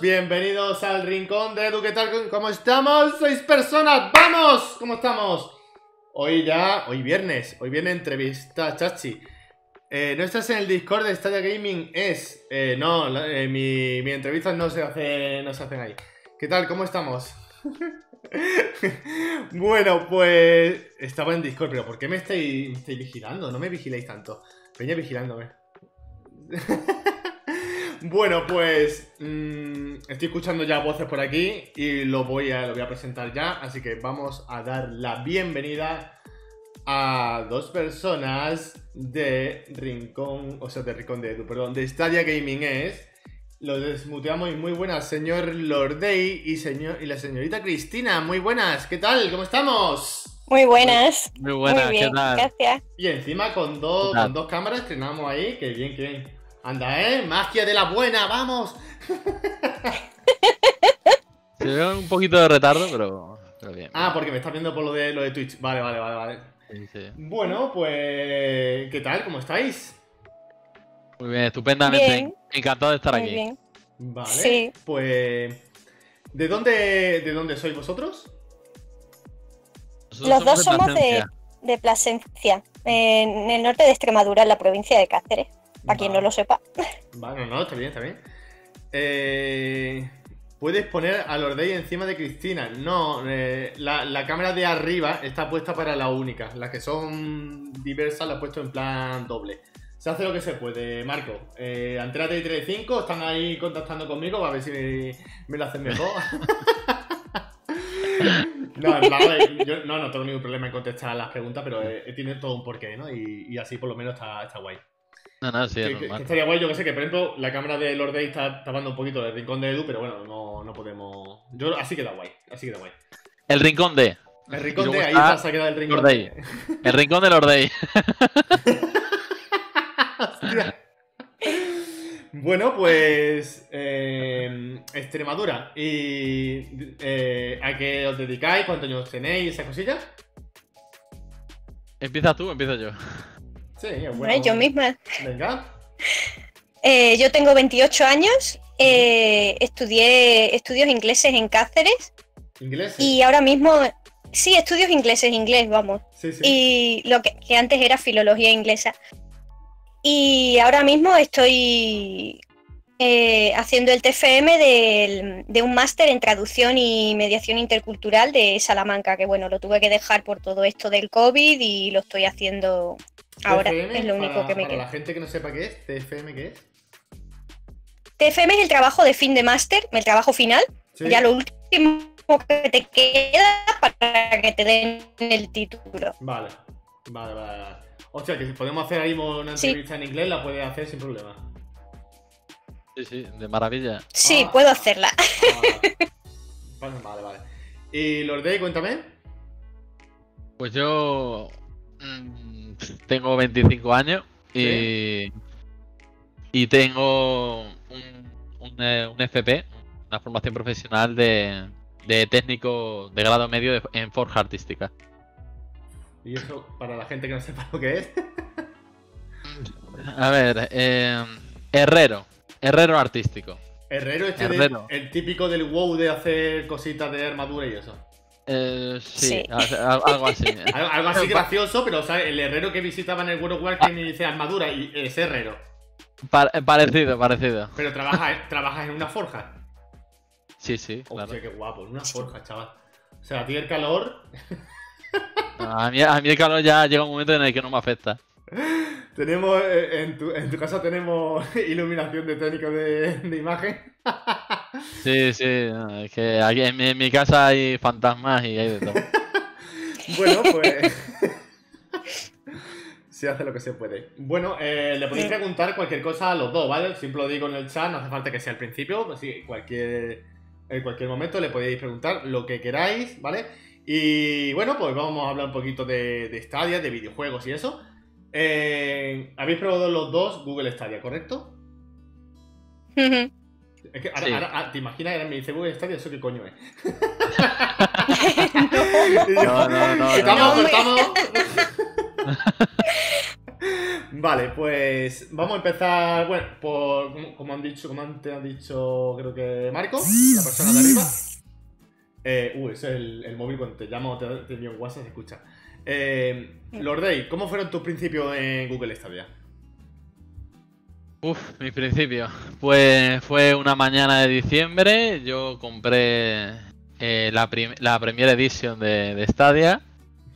bienvenidos al rincón de Edu, ¿qué tal? ¿Cómo estamos? ¡Seis personas! ¡Vamos! ¿Cómo estamos? Hoy ya, hoy viernes, hoy viene entrevista Chachi. Eh, no estás en el Discord de Stadia Gaming, es... Eh, no, eh, mi, mi entrevistas no se, hace, no se hacen ahí. ¿Qué tal? ¿Cómo estamos? bueno, pues... Estaba en Discord, pero ¿por qué me estáis, estáis vigilando? No me vigiléis tanto. Peña vigilándome. Bueno, pues mmm, estoy escuchando ya voces por aquí y lo voy, a, lo voy a presentar ya, así que vamos a dar la bienvenida a dos personas de Rincón, o sea, de Rincón de Edu, perdón, de Stadia Gaming es. Lo desmuteamos y muy buenas, señor Lordey y, señor, y la señorita Cristina, muy buenas, ¿qué tal? ¿Cómo estamos? Muy buenas. Muy buenas, Muy bien, ¿qué tal? gracias. Y encima con dos, con dos cámaras estrenamos ahí, que bien, que bien. Anda, ¿eh? Magia de la buena, vamos. Se ve un poquito de retardo, pero, pero bien. Ah, porque me estás viendo por lo de, lo de Twitch. Vale, vale, vale, vale. Sí, sí. Bueno, pues... ¿Qué tal? ¿Cómo estáis? Muy bien, estupendamente. Bien. Encantado de estar Muy aquí. bien. Vale. Sí. Pues... ¿De dónde, ¿De dónde sois vosotros? Nosotros Los dos somos de, Plasencia. de Plasencia, en el norte de Extremadura, en la provincia de Cáceres, para quien no lo sepa. Vale, no, está bien, está bien. Eh, Puedes poner a Lordey encima de Cristina. No, eh, la, la cámara de arriba está puesta para la única. Las que son diversas las he puesto en plan doble. Se hace lo que se puede, Marco. Eh, Antena 35 están ahí contactando conmigo para ver si me, me lo hacen mejor. no, yo no, no tengo ningún problema en contestar las preguntas, pero eh, tiene todo un porqué, ¿no? Y, y así por lo menos está, está guay. No, no, sí, es Que, que- que normal. estaría guay, yo que sé, que por ejemplo la cámara de Lord Day está tapando un poquito el rincón de Edu, pero bueno, no, no podemos. Yo así queda guay, así queda guay. El rincón de. El rincón de ahí está se ha quedado el rincón Lord Day. El rincón de Lordey. Hostia. Bueno, pues eh, Extremadura. ¿Y eh, a qué os dedicáis? ¿Cuántos años tenéis? ¿Esas cosillas? ¿Empiezas tú o empiezo yo? Sí, bueno. Yo misma. Venga. Eh, yo tengo 28 años, eh, estudié estudios ingleses en Cáceres ¿Inglés? y ahora mismo, sí, estudios ingleses, inglés, vamos. Sí, sí. y lo que, que antes era filología inglesa. Y ahora mismo estoy eh, haciendo el TFM del- de un máster en traducción y mediación intercultural de Salamanca, que bueno, lo tuve que dejar por todo esto del COVID y lo estoy haciendo ahora, TFM, es lo único para- que me Para queda. la gente que no sepa qué es, TFM, ¿qué es? TFM es el trabajo de fin de máster, el trabajo final, Sí. ya lo último que te queda para que te den el título. Vale, vale, vale. vale. O sea, que si podemos hacer ahí una Sí. entrevista en inglés, la puedes hacer sin problema. Sí, sí, de maravilla. Sí, Ah. puedo hacerla. Vale, vale, vale. Y Lordey, cuéntame. Pues yo. mm, tengo 25 años y. Y tengo un, un, eh, un FP, una formación profesional de, de técnico de grado medio de- en Forja Artística. Y eso, para la gente que no sepa lo que es. A ver, eh, herrero. Herrero artístico. Herrero, este Herrero. el típico del WoW de hacer cositas de armadura y eso. Eh, sí, Sí. a- a- algo así. Algo, algo así gracioso, pero el herrero que visitaba en el World of Warcraft y dice armadura y es herrero. Pa- parecido, parecido. Pero trabajas trabajas en una forja. Sí, sí, Hostia, claro. qué guapo, en una forja, chaval. O sea, a ti el calor. A mí, a mí el calor ya llega un momento en el que no me afecta. Tenemos, eh, en tu, en tu casa tenemos iluminación de técnico de, de imagen. Sí, sí, es que aquí en mi, en mi casa hay fantasmas y hay de todo. Bueno, pues. se hace lo que se puede. Bueno, eh, le podéis preguntar cualquier cosa a los dos, ¿vale? Siempre lo digo en el chat, no hace falta que sea al principio, pues sí, cualquier, en cualquier momento le podéis preguntar lo que queráis, ¿vale? Y bueno, pues vamos a hablar un poquito de, de Stadia, de videojuegos y eso. Eh, Habéis probado los dos Google Stadia, ¿correcto? Es que ahora, Sí. ahora- ah, te imaginas, ahora me dice Google Stadia, ¿eso qué coño es? No, no, no, Cortamos, no. cortamos. Vale, pues vamos a empezar, bueno, por como- como han dicho, como antes han dicho, creo que Marco, la persona de arriba. Eh, uy, ese es el, el móvil cuando te llamo o te, te envío un WhatsApp, se escucha. Eh, Lordey, ¿cómo fueron tus principios en Google Stadia? Uf, mis principios. Pues fue una mañana de diciembre, yo compré eh, la, prim- la Premier Edition de, de Stadia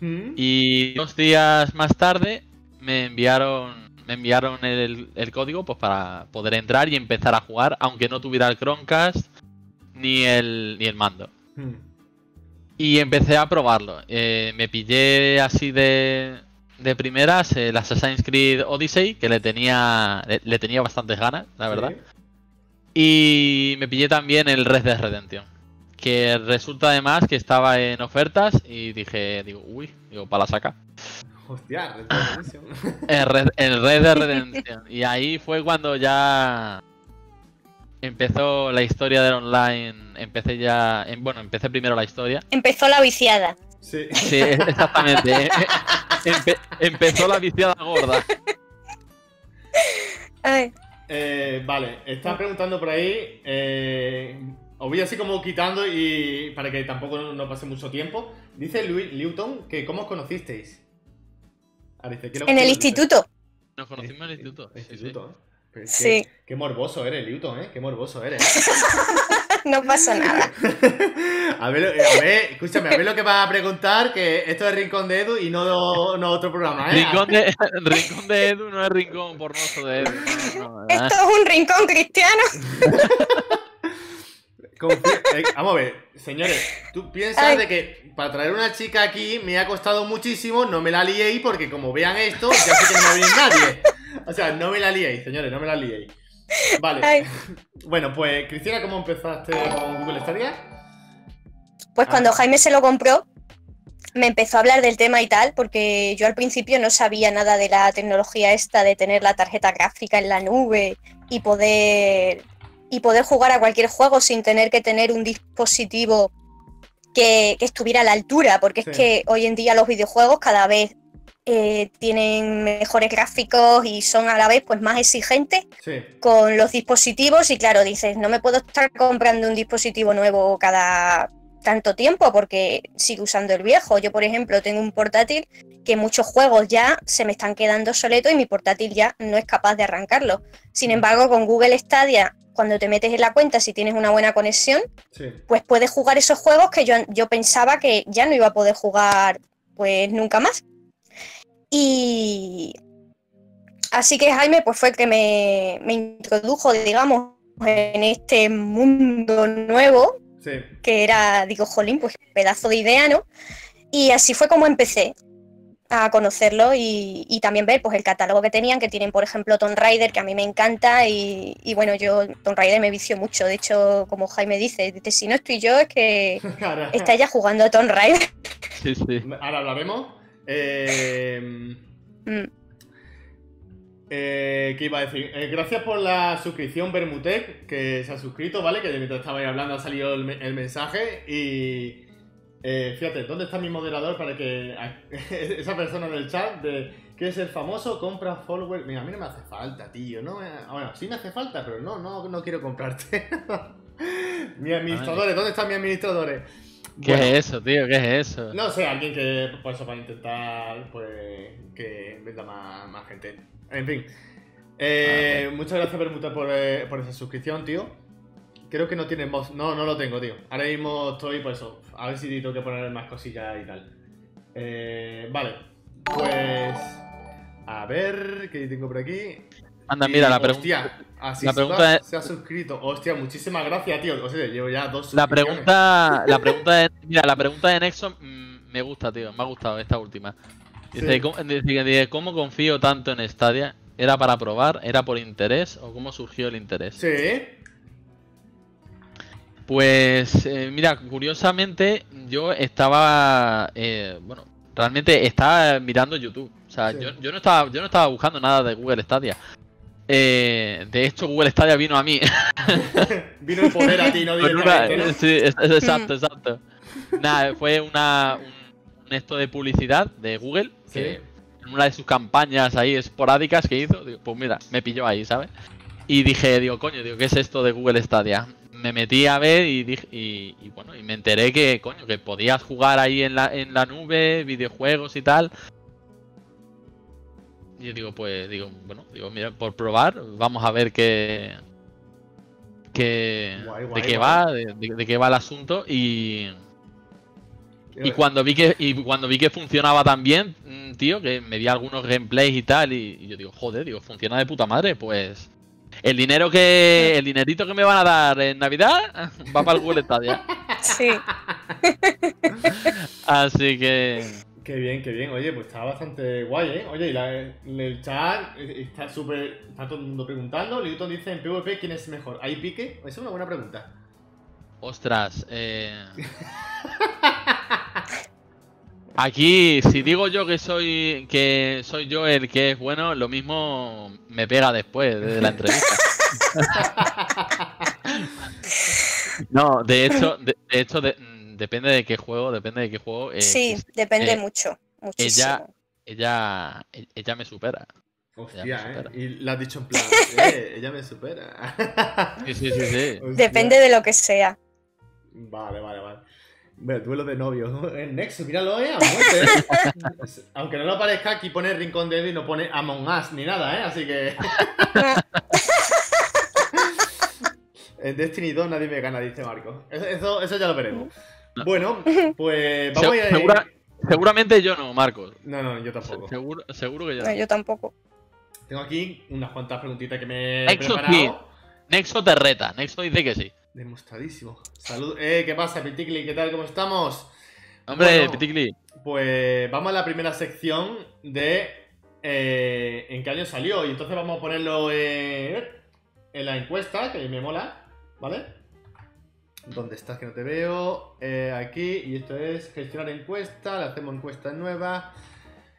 ¿Mm? y dos días más tarde me enviaron me enviaron el, el código pues para poder entrar y empezar a jugar, aunque no tuviera el Chromecast ni el, ni el mando. Y empecé a probarlo. Eh, me pillé así de, de primeras el Assassin's Creed Odyssey, que le tenía, le, le tenía bastantes ganas, la verdad. Y me pillé también el Red Dead Redemption. Que resulta además que estaba en ofertas y dije, digo, uy, digo, para la saca. Hostia, Red Dead Redemption. El Red, el Red Dead Redemption. Y ahí fue cuando ya empezó la historia del online. Empecé ya, em- bueno, empecé primero la historia. Empezó la viciada. Sí. Sí, exactamente. Empe- empezó la viciada gorda. Ay, Eh, vale, están preguntando por ahí. Eh, os voy así como quitando y para que tampoco no pase mucho tiempo. Dice Louis Newton que cómo os conocisteis. Ahora dice, ¿qué lo- en el instituto. Nos conocimos en el instituto. El sí, sí. instituto, ¿eh? Pero es Sí. que- Qué morboso eres, Newton, ¿eh? Qué morboso eres. No pasa nada. a, ver, a ver, escúchame, a ver lo que vas a preguntar, que esto es Rincón de Edu y no, no otro programa, ¿eh? Rincón de, rincón de Edu no es rincón pornoso de Edu. no, no, ¿verdad? Esto es un rincón cristiano. Eh, vamos a ver, señores, tú piensas Ay. de que para traer una chica aquí me ha costado muchísimo, no me la liéis porque como vean esto, ya sé que no venir nadie. O sea, no me la liéis, señores, no me la liéis. Vale. Ay, Bueno, pues, Cristina, ¿cómo empezaste con Google Stadia? pues Ah. cuando Jaime se lo compró, me empezó a hablar del tema y tal, porque yo al principio no sabía nada de la tecnología esta de tener la tarjeta gráfica en la nube y poder y poder jugar a cualquier juego sin tener que tener un dispositivo que, que estuviera a la altura, porque Sí. es que hoy en día los videojuegos cada vez eh, tienen mejores gráficos y son a la vez pues más exigentes Sí. con los dispositivos y claro, dices, no me puedo estar comprando un dispositivo nuevo cada tanto tiempo porque sigo usando el viejo. Yo, por ejemplo, tengo un portátil que muchos juegos ya se me están quedando obsoletos y mi portátil ya no es capaz de arrancarlo. Sin embargo, con Google Stadia, cuando te metes en la cuenta, si tienes una buena conexión, Sí. pues puedes jugar esos juegos que yo, yo pensaba que ya no iba a poder jugar pues nunca más. Y así que Jaime pues fue el que me, me introdujo, digamos, en este mundo nuevo, Sí. que era, digo, jolín, pues pedazo de idea, ¿no? Y así fue como empecé a conocerlo y, y también ver pues el catálogo que tenían, que tienen, por ejemplo, Tomb Raider, que a mí me encanta, y, y bueno, yo Tomb Raider me vicio mucho. De hecho, como Jaime dice, dice, si no estoy yo, es que está ella jugando a Tomb Raider. Sí, sí. ahora hablaremos. Eh, Mm. Eh, ¿Qué iba a decir? Eh, gracias por la suscripción Bermutec, que se ha suscrito, ¿vale? Que mientras estabais hablando ha salido el, me- el mensaje y... eh, fíjate, ¿dónde está mi moderador para que esa persona del chat de ¿quieres ser famoso? Compra follower. Mira, a mí no me hace falta, tío. No me- bueno, sí me hace falta, pero no, no, no quiero comprarte. mis administradores, ¿dónde están mis administradores? ¿Qué Bueno, es eso, tío? ¿Qué es eso? no sé, alguien que, por eso, para intentar, pues, que venda más, más gente. En fin. Eh, Muchas gracias, Bermuda, por, eh, por esa suscripción, tío. Creo que no tienes voz. No, no lo tengo, tío. Ahora mismo estoy, por eso. A ver si tengo que poner más cosillas y tal. Eh, vale. Pues. A ver, ¿qué tengo por aquí? Anda, mira, la pregunta. Hostia, así la se pregunta ha- es- se ha suscrito. Hostia, muchísimas gracias, tío. O sea, llevo ya dos La pregunta, la pregunta de, mira, la pregunta de Nexon mm, me gusta, tío, me ha gustado esta última. Dice, Sí. ¿cómo, dice, dice, ¿cómo confío tanto en Stadia? ¿Era para probar? ¿Era por interés? ¿O cómo surgió el interés? Sí. Pues, eh, mira, curiosamente, yo estaba, eh, bueno, realmente estaba mirando YouTube. O sea, Sí. yo, yo no estaba, yo no estaba buscando nada de Google Stadia. Eh, de hecho, Google Stadia vino a mí. Vino el poder a ti, no Con una- directamente, ¿no? sí, es- es- exacto, exacto. Nada, fue una, un, un esto de publicidad de Google, que una de sus campañas ahí esporádicas que hizo, digo, pues mira, me pilló ahí, ¿sabes? Y dije, digo, coño, digo, ¿qué es esto de Google Stadia? Me metí a ver y dije, y, y bueno, y me enteré que, coño, que podías jugar ahí en la, en la nube, videojuegos y tal. Y yo digo, pues, digo, bueno, digo, mira, por probar, vamos a ver qué. qué Guay, de qué guay. va, de, de- de qué va el asunto. Y. Y cuando vi que y cuando vi que funcionaba tan bien, mm, tío, que me di algunos gameplays y tal, y, y yo digo, joder, digo, funciona de puta madre, pues. El dinero que. El dinerito que me van a dar en Navidad va para el Google Stadia. Sí. Así que. Qué bien, qué bien. Oye, pues está bastante guay, ¿eh? Oye, y la- el chat está súper. Está todo el mundo preguntando. Newton dice en PvP quién es mejor. ¿Hay pique? Esa es una buena pregunta. Ostras, eh. Aquí, si digo yo que soy que soy yo el que es bueno, lo mismo me pega después de la entrevista. No, de hecho, de, de hecho de- mm, depende de qué juego, depende de qué juego. eh, Sí, es- depende eh, mucho. Muchísimo. ella, e- ella me supera. Hostia, me ¿eh? Y la has dicho en plan, eh, ella me supera. Sí, sí, sí. Depende de lo que sea. Vale, vale, vale. Bueno, duelo de novios. El Nexus, míralo, eh, a muerte, eh. Aunque no lo parezca, aquí pone Rincón de y no pone Among Us ni nada, eh. Así que. En Destiny 2 nadie me gana, dice Marco. Eso, eso, ya lo veremos. No. Bueno, pues vamos Se- a ir. segura- seguramente yo no, Marcos. No, no, yo tampoco. Seguro, seguro que yo No, no. yo tampoco. Tengo aquí unas cuantas preguntitas que me he Nexo preparado. sí. Nexo te reta. Nexo dice que sí. Demostradísimo. Salud. Eh, ¿qué pasa, Piticli? ¿Qué tal? ¿Cómo estamos? Hombre, Bueno. Piticli. Pues vamos a la primera sección de eh, en qué año salió. Y entonces vamos a ponerlo eh, en la encuesta, que me mola, ¿vale? ¿Dónde estás que no te veo? Eh, aquí, y esto es gestionar encuesta, le hacemos encuesta nueva.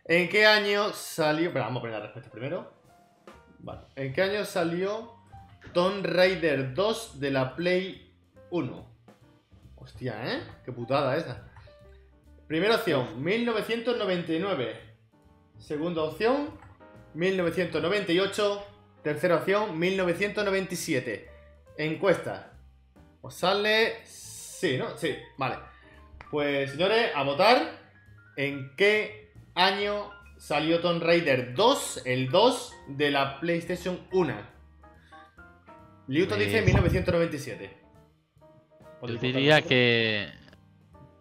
¿En qué año salió? Espera, vamos a poner la respuesta primero. Vale. ¿En qué año salió Tomb Raider 2 de la Play 1? Hostia, ¿eh? Qué putada esa. Primera opción, 1999. Segunda opción, 1998. Tercera opción, 1997. Encuesta. ¿Os sale? Sí, ¿no? Sí, vale. Pues señores, a votar. ¿En qué año salió Tomb Raider 2? El 2 de la PlayStation 1. Liuto dice Pues- 1997. Yo ¿Podéis diría que.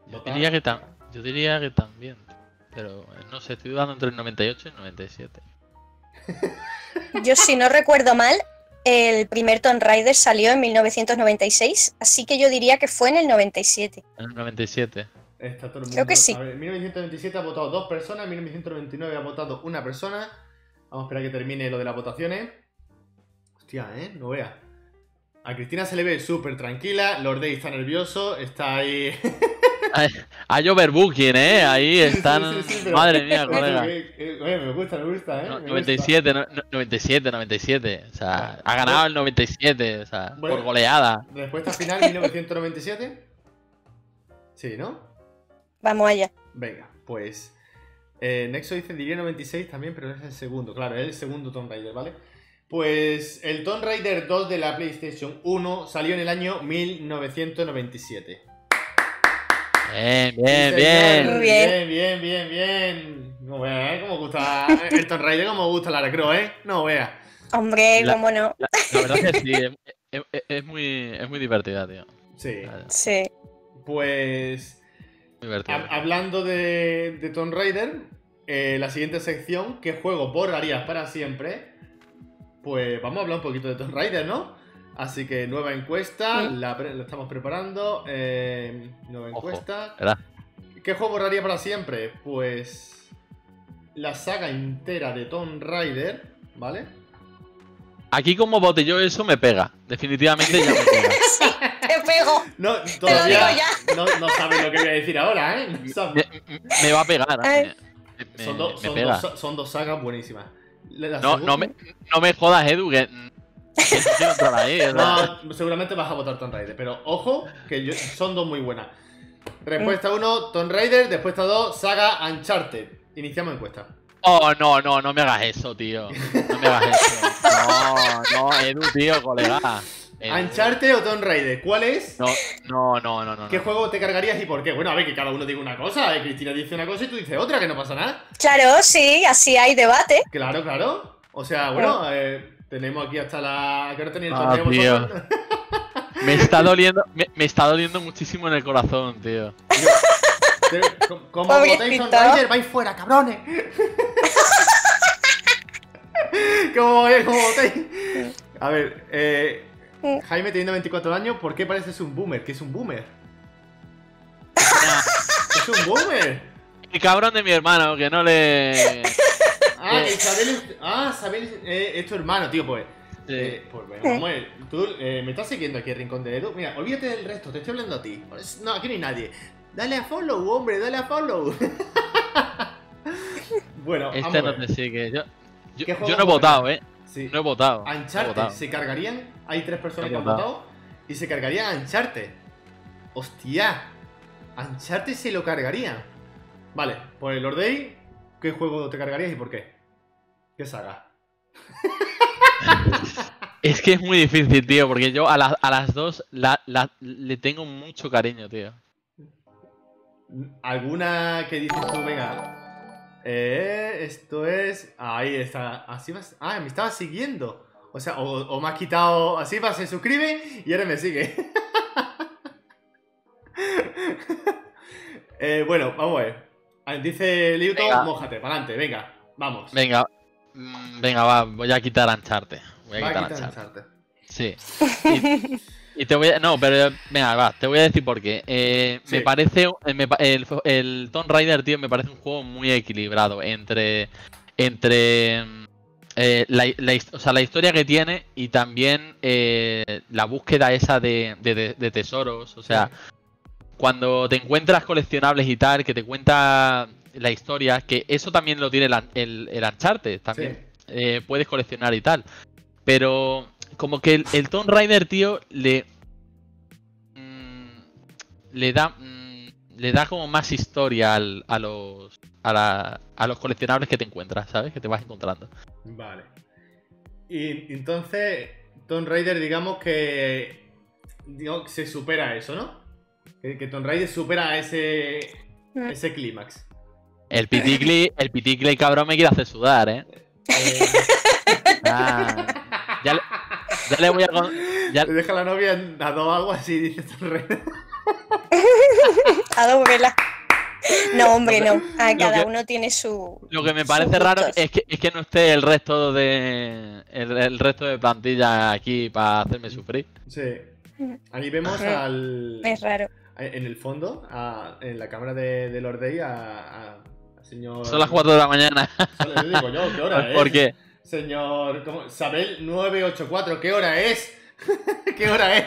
Yo diría que, yo diría que también. Pero eh, no sé, estoy dudando entre el 98 y el 97. Yo, si no recuerdo mal, el primer Tomb Raider salió en 1996, así que yo diría que fue en el 97. En el 97. Está todo el mundo. Creo que sí. En 1997 ha votado dos personas, en 1999 ha votado una persona. Vamos a esperar a que termine lo de las votaciones. Hostia, ¿eh? No vea. A Cristina se le ve súper tranquila, Lord Day está nervioso, está ahí... Hay overbooking, ¿eh? Ahí sí, están. sí, sí, pero- Madre mía, colega. eh, eh, oye, me gusta, me gusta, ¿eh? No, Me 97, no- no- 97, 97. O sea, ha ganado el 97, o sea, Bueno. por goleada. Respuesta final, 1997. Sí, ¿no? Vamos allá. Venga, pues. Eh, Nexo dice diría 96 también, pero es el segundo, claro, es el segundo Tomb Raider, ¿vale? Pues el Tomb Raider 2 de la PlayStation 1 salió en el año 1997. Bien, bien, bien. Muy Bien, bien, bien, bien. No veas, ¿eh? Cómo gusta el Tomb Raider, cómo gusta la Recro, ¿eh? No veas. Hombre, La- cómo no. La, la verdad es que sí, es, es- es muy, es muy divertida, tío. Sí. Sí. Pues. Muy divertida. hab- hablando de, de Tomb Raider, eh, la siguiente sección, ¿qué juego borrarías para siempre? Pues vamos a hablar un poquito de Tomb Raider, ¿no? Así que nueva encuesta, Sí. la, pre- la estamos preparando. eh, nueva Ojo. encuesta. ¿Verdad? ¿Qué juego borraría para siempre? Pues. La saga entera de Tomb Raider, ¿vale? Aquí como bote yo eso me pega. Definitivamente ya me pega. Sí, te pego. No, Te lo todavía digo ya. no, no sabes lo que voy a decir ahora, ¿eh? No Me, va a pegar. Ay. Me, me- son, do- me son pega. dos, son dos sagas buenísimas. No, no, me, no me jodas, Edu, que. No, seguramente vas a votar Tomb Raider, pero ojo, que yo- son dos muy buenas. Respuesta 1, Tomb Raider. Respuesta 2, saga Uncharted. Iniciamos encuesta. Oh, no, no, no me hagas eso, tío. No me hagas eso. No, no, Edu, tío, colega. Edu. ¿Ancharte o Tomb Raider? ¿Cuál es? No, no, no, no, no. ¿Qué no. juego te cargarías y por qué? Bueno, a ver, que cada uno diga una cosa. eh, Cristina dice una cosa y tú dices otra, que no pasa nada. Claro, sí, así hay debate. Claro, claro. O sea, bueno, eh, tenemos aquí hasta la. ¿Qué hora tenéis el Ah, torneo tío. vosotros? Me está doliendo, me, me está doliendo muchísimo en el corazón, tío. Como votéis Tomb Raider, vais fuera, cabrones. ¿Cómo, ¿Cómo votéis? A ver, eh, Jaime teniendo 24 años, ¿por qué pareces un boomer? ¿Qué es un boomer? ¡Es un boomer! El cabrón de mi hermano, que no le. Ah, Eh. Isabel es, ah, Isabel eh, es tu hermano, tío, pues. Eh, pues bueno, vamos a ver. Tú eh, me estás siguiendo aquí el rincón de Edu. Mira, olvídate del resto, te estoy hablando a ti. No, aquí no hay nadie. Dale a follow, hombre, dale a follow. bueno, vamos Este no te sigue. Yo, yo, ¿Qué juego yo no he votado, eh. Sí. No he votado. no votado. se cargarían. Hay tres personas No que han votado. Y se cargarían a Uncharted. Hostia. Uncharted se lo cargarían. Vale, pues Lord Day, ¿qué juego te cargarías y por qué? ¿Qué saga? Es que es muy difícil, tío, porque yo a, las- a las dos la- la- le tengo mucho cariño, tío. ¿Alguna que dices tú, venga? Eh, esto es. Ahí está. Así vas. Ah, me estaba siguiendo. O sea, o, o me has quitado. Así va, se suscribe y ahora me sigue. Eh, bueno, vamos a ver. Ah, Dice Liuto, Venga. mójate, para adelante, venga, vamos. Venga, mm, venga, va, voy a quitar Ancharte. Voy a Va a quitar quitar. Sí. Y, y te voy a. No, pero venga, va, te voy a decir por qué. Eh, Sí. Me parece. eh, me el, el Tomb Raider, tío, me parece un juego muy equilibrado entre. Entre. eh, la, o sea, la historia que tiene y también eh, la búsqueda esa de, de- tesoros. O sea, cuando te encuentras coleccionables y tal, que te cuenta la historia, que eso también lo tiene el, el, el Uncharted, también puedes coleccionar y tal. Pero como que el, el Tomb Raider, tío, le. mm, le da. mm, le da como más historia al- a los. A, la- a los coleccionables que te encuentras, ¿sabes? Que te vas encontrando. Vale. Y entonces, Tomb Raider, digamos que. Digo, se supera eso, ¿no? Que, que Tomb Raider supera ese. Mm. ese clímax. El piticli, el piticli cabrón me quiere hacer sudar, ¿eh? Eh, Ah, ya, le, ya le voy a. ya- Te deja la novia a dos aguas así, dice Raider. A dos velas. No, hombre, no. A Lo cada que- uno tiene su. Lo que me parece raro es que, es que no esté el resto de. El, el resto de plantilla aquí para hacerme sufrir. Sí. Ahí vemos al. Es raro. En el fondo, a- en la cámara de, de Lord Day, a, señor. Son las 4 de la mañana. Solo le digo yo, ¿qué hora es? Porque Señor. ¿cómo? Sabel 984, ¿qué hora es? ¿Qué hora es?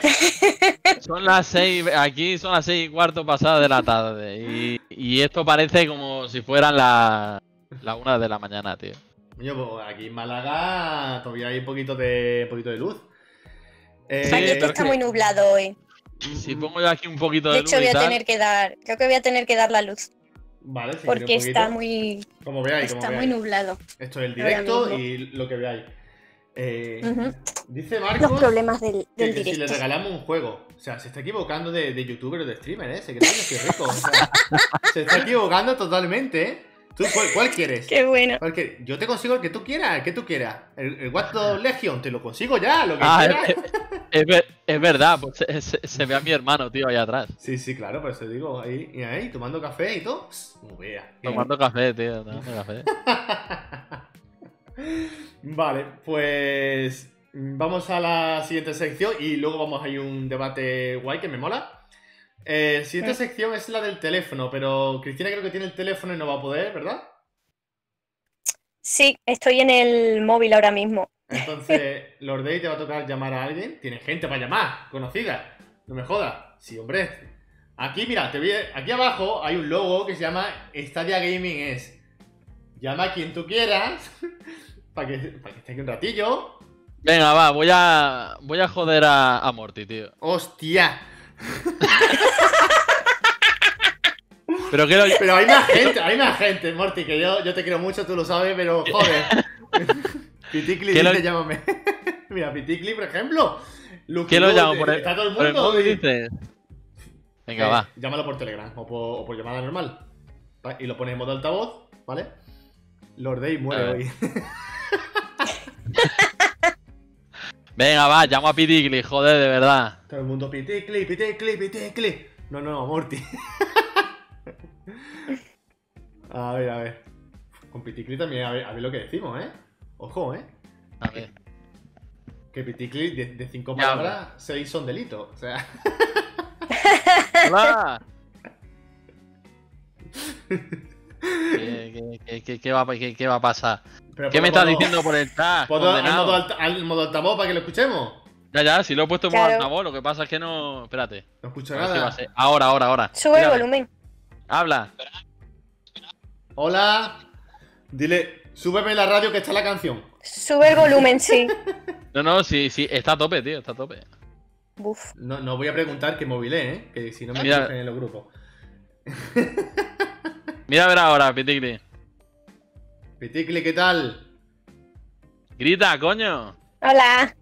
son las 6. Aquí son las 6 y cuarto pasadas de la tarde. Y, y esto parece como si fueran las la 1 de la mañana, tío. Coño, pues aquí en Málaga todavía hay un poquito de, un poquito de luz. Eh, Sí, Aquí pero está que- muy nublado hoy. Si pongo yo aquí un poquito de, De hecho, luz voy a tal, tener que dar. Creo que voy a tener que dar la luz. Vale, si Porque está muy. Como veáis, como Está muy nublado. Esto es el directo y lo que veáis. Eh. Dice Los Marcos problemas del, que, del que si le regalamos un juego. O sea, se está equivocando de, de youtuber o de streamer, ¿eh? Se cree que rico. O sea, se está equivocando totalmente, ¿eh? ¿Tú cuál, cuál quieres? Qué bueno. ¿Cuál quieres? Yo te consigo el que tú quieras, el que tú quieras. El, el Dogs Legion, te lo consigo ya, lo que Ah, quieras. es, es ver- es verdad, pues se, se- se ve a mi hermano, tío, ahí atrás. Sí, sí, claro, por eso digo, ahí, y ahí, tomando café y todo. Pss, Como vea. Tomando café, tío, tomando café. Vale, pues mm, vamos a la siguiente sección y luego vamos a ir a un debate guay que me mola. Eh, siguiente Mm. sección es la del teléfono, pero Cristina creo que tiene el teléfono y no va a poder, ¿verdad? Sí, estoy en el móvil ahora mismo. Entonces, Lord Day te va a tocar llamar a alguien. Tiene gente para llamar, conocida. No me jodas. Sí, hombre. Aquí, mira, te voy a- aquí abajo hay un logo que se llama Stadia Gaming Es. Llama a quien tú quieras para que, para que esté aquí un ratillo. Venga, va, voy a. Voy a joder a, a Morty, tío. ¡Hostia! Pero que lo- Pero hay más gente, hay más gente, Morty, que yo, yo te quiero mucho, tú lo sabes, pero joder. Piticli ¿Qué lo- dice, llámame. Mira, Piticli, por ejemplo. Lucky ¿Qué lo Luke, llamo? Por el, Está todo el por el mundo. móvil, dices? Venga, Eh, va. Llámalo por Telegram o por, o por llamada normal. Y lo pones en modo altavoz, ¿vale? Lord Day muere hoy. Venga, va, llamo a Pidigli, joder, de verdad. Todo el mundo Piticli, Piticli, Piticli. No, no, Morty. a ver, a ver. Con Piticli también, a ver, a ver lo que decimos, ¿eh? Ojo, ¿eh? A ver. Que Piticli de, de cinco Ya, palabras, seis son delitos. O sea, ¡Hola! ¿Qué, qué- qué- qué va, a- qué- qué va a pasar? pero ¿Qué me estás diciendo por el chat? ponlo al al modo altavoz para que lo escuchemos. Ya, ya, si lo he puesto en modo Claro. altavoz, lo que pasa es que no. Espérate. No escucho si nada. ser. Ahora, ahora, ahora. Sube el volumen. Habla. Hola. Dile, súbeme la radio que está la canción. Sube el volumen, sí. No, no, sí, sí, está a tope, tío, está a tope. Buf. No, no voy a preguntar que móvil es, ¿eh? Que si no me Mira. en los grupos. Mira a ver ahora, Pitigli. Piticli, ¿qué tal? Grita, coño. Hola.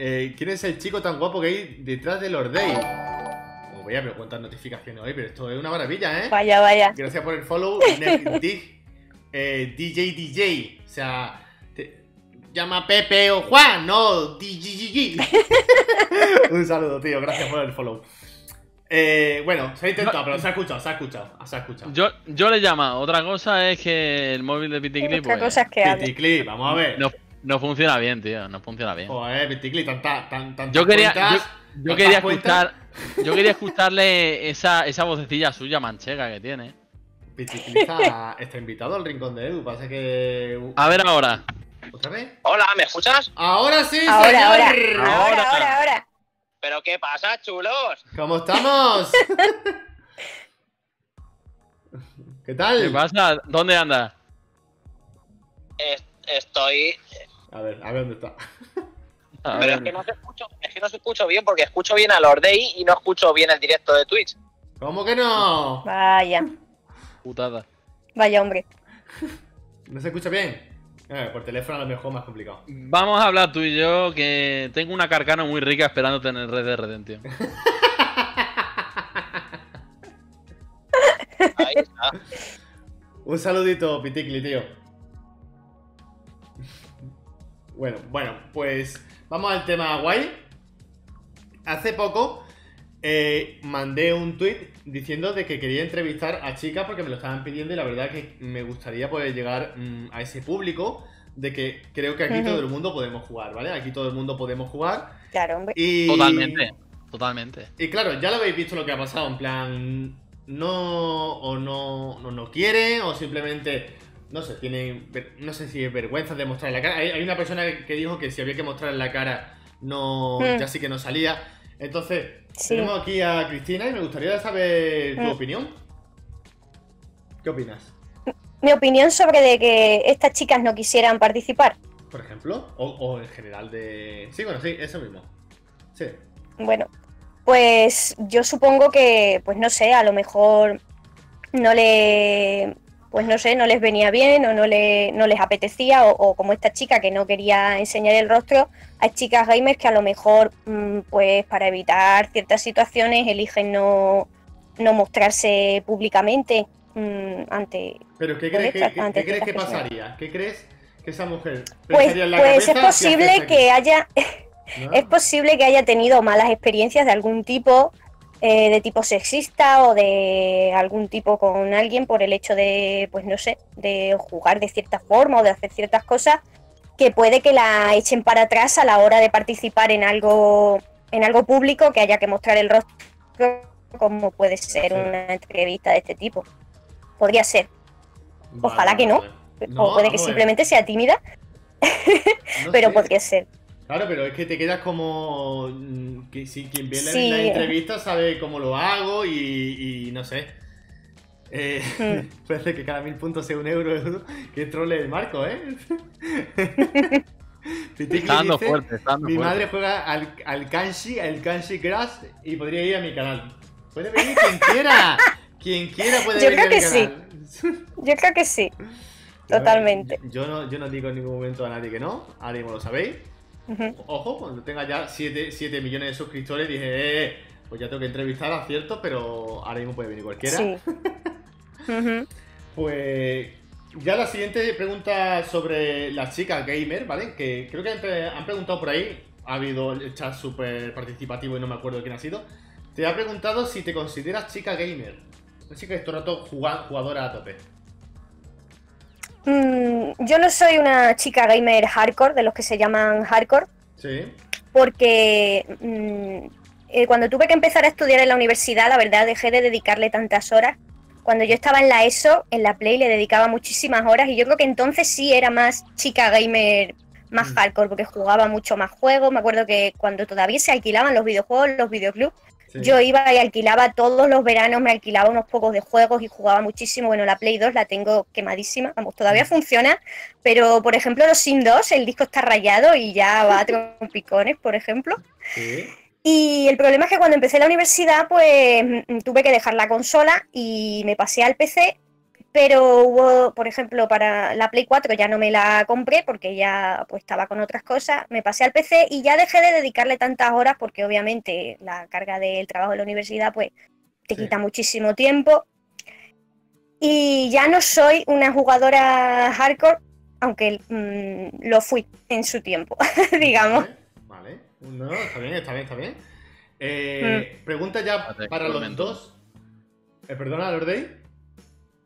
Eh, ¿Quién es el chico tan guapo que hay detrás de Lord Day? Os voy a ver cuántas notificaciones hoy, pero esto es una maravilla, ¿eh? Vaya, vaya. Gracias por el follow, Dig, eh, DJ DJ. O sea, te- llama Pepe o Juan, no DJGG. Un saludo, tío, gracias por el follow. Eh, bueno, se ha intentado, No. pero se ha escuchado, se ha escuchado, se ha escuchado. Yo, yo le llamo. Otra cosa es que el móvil de Pitigli, Otra pues. cosa es que hable. Piticli, vamos a ver. No, no funciona bien, tío. No funciona bien. Joder, Piticli, tanta, tan, tantas Yo quería, yo, cuentas, yo ¿tantas quería cuentas? escuchar, yo quería escucharle esa, esa vocecilla suya manchega que tiene. Piticli está, está invitado al rincón de Edu, pasa que... A ver ahora. ¿Otra vez? Hola, ¿me escuchas? Ahora sí, Ahora, señor. ahora. Ahora. Ahora, ahora, ahora. ¿Pero qué pasa, chulos? ¿Cómo estamos? ¿Qué tal? ¿Qué pasa? ¿Dónde andas? Es- estoy... A ver, a ver dónde está. A Pero ver, es que no se escucho, es que no se escucho bien porque escucho bien a Lord Day y no escucho bien el directo de Twitch. ¿Cómo que no? Vaya. putada. Vaya, hombre. ¿No se escucha bien? Eh, por teléfono a lo mejor más complicado. Vamos a hablar tú y yo, que tengo una carcana muy rica esperándote en el Red de Redemption. Ahí está. Un saludito, Piticli, tío. Bueno, bueno, pues vamos al tema guay. Hace poco eh, mandé un tweet diciendo de que quería entrevistar a chicas porque me lo estaban pidiendo y la verdad que me gustaría poder llegar mm, a ese público de que creo que aquí todo el mundo podemos jugar, ¿vale? Aquí todo el mundo podemos jugar. Claro, hombre. Y... Totalmente, totalmente. Y claro, ya lo habéis visto lo que ha pasado, en plan, no o no, no, no quieren o simplemente, no sé, tienen, no sé si es vergüenza de mostrar la cara. Hay, hay una persona que dijo que si había que mostrar la cara, no, Mm. ya sí que no salía. Entonces, Sí. tenemos aquí a Cristina y me gustaría saber tu Mm. opinión. ¿Qué opinas? Mi opinión sobre de que estas chicas no quisieran participar. Por ejemplo, o, o en general de... Sí, bueno, sí, eso mismo. Sí. Bueno, pues yo supongo que, pues no sé, a lo mejor no le, pues no sé, no les venía bien o no, le, no les apetecía o, o como esta chica que no quería enseñar el rostro, hay chicas gamers que a lo mejor, mm, pues para evitar ciertas situaciones eligen no, no mostrarse públicamente mm, ante... Pero ¿qué crees que, esta- qué crees que pasaría? ¿Qué crees que esa mujer Pues, en la pues es posible que haya ¿No? Es posible que haya tenido malas experiencias de algún tipo, eh, de tipo sexista o de algún tipo con alguien por el hecho de, pues no sé, de jugar de cierta forma o de hacer ciertas cosas que puede que la echen para atrás a la hora de participar en algo, en algo público que haya que mostrar el rostro, como puede ser Sí. una entrevista de este tipo. Podría ser. ojalá que no. o puede que ver. simplemente sea tímida, No pero sé. podría ser. Claro, pero es que te quedas como. mm, Que si quien ve la, Sí. la entrevista sabe cómo lo hago y, y no sé. Eh, Hmm. Parece que cada mil puntos sea un euro. que trole el marco, ¿eh? Dando dice, fuerte, está dando Mi fuerte. madre juega al, al Kanshi, al Kanshi Crash y podría ir a mi canal. Puede venir quien quiera. Quien quiera puede Yo venir creo al que sí. Yo creo que sí. Totalmente. Yo, yo no, yo no digo en ningún momento a nadie que no. Ahora mismo lo sabéis. Ojo, cuando tenga ya 7, 7 millones de suscriptores, dije, eh, pues ya tengo que entrevistar a ciertos, pero ahora mismo puede venir cualquiera. Sí. Pues ya la siguiente pregunta sobre las chicas gamer, ¿vale? Que creo que han, pre- han preguntado por ahí. Ha habido el chat súper participativo y no me acuerdo quién ha sido. Te ha preguntado si te consideras chica gamer. Una chica que todo el rato juga- jugadora a tope. Mm, yo no soy una chica gamer hardcore, de los que se llaman hardcore, Sí. porque mm, eh, cuando tuve que empezar a estudiar en la universidad, la verdad dejé de dedicarle tantas horas. Cuando yo estaba en la ESO, en la Play le dedicaba muchísimas horas y yo creo que entonces sí era más chica gamer, más Mm. hardcore, porque jugaba mucho más juegos. Me acuerdo que cuando todavía se alquilaban los videojuegos, los videoclubs, sí. yo iba y alquilaba todos los veranos, me alquilaba unos pocos de juegos y jugaba muchísimo. Bueno, la Play 2 la tengo quemadísima, vamos, todavía funciona, pero por ejemplo los Sim 2, el disco está rayado y ya va a trompicones, por ejemplo. Sí. Y el problema es que cuando empecé la universidad, pues mm, tuve que dejar la consola y me pasé al PC, pero hubo, por ejemplo, para la Play 4 ya no me la compré porque ya pues estaba con otras cosas, me pasé al PC y ya dejé de dedicarle tantas horas porque obviamente la carga del trabajo de la universidad pues te Sí. quita muchísimo tiempo. Y ya no soy una jugadora hardcore, aunque mm, lo fui en su tiempo, digamos. Vale, vale. No, está bien, está bien, está bien. Eh, Pregunta ya para los dos. Eh, perdona, Lordey.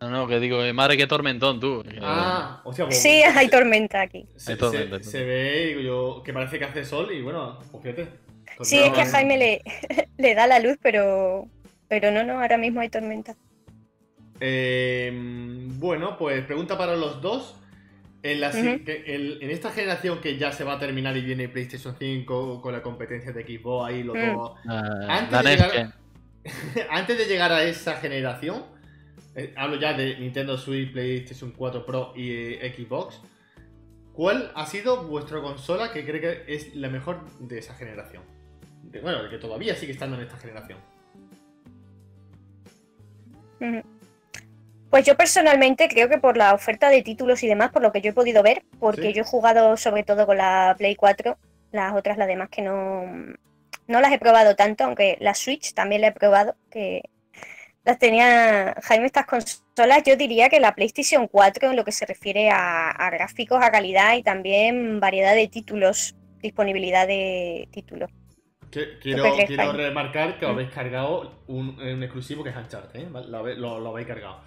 No, no, que digo, eh, madre, qué tormentón tú. Ah, o sea, pues, Sí, hay tormenta aquí. Se, Hay tormenta, se- se ve, digo yo, que parece que hace sol y bueno, pues fíjate. Sí, es que a Entonces, Jaime le, le da la luz, pero, pero no, no, ahora mismo hay tormenta. eh, bueno, pues pregunta para los dos. En, la, si- Ujú. que el- en esta generación que ya se va a terminar y viene PlayStation 5 con la competencia de Xbox ahí, los Mm. dos. Ah, Antes de llegar-. Antes de llegar a esa generación, eh, hablo ya de Nintendo Switch, PlayStation 4 Pro y eh, Xbox. ¿Cuál ha sido vuestra consola que cree que es la mejor de esa generación? De- bueno, que todavía sigue estando en esta generación. Ujú. Pues yo personalmente creo que por la oferta de títulos y demás, por lo que yo he podido ver, porque Sí. yo he jugado sobre todo con la Play 4, las otras, las demás que no, no las he probado tanto, aunque la Switch también la he probado, que las tenía Jaime estas consolas, yo diría que la PlayStation 4 en lo que se refiere a, a gráficos, a calidad y también variedad de títulos, disponibilidad de títulos. Que- Quiero, crees, quiero remarcar que os Mm. habéis cargado un, un exclusivo que es Uncharted, ¿eh? Lo, lo- lo habéis cargado.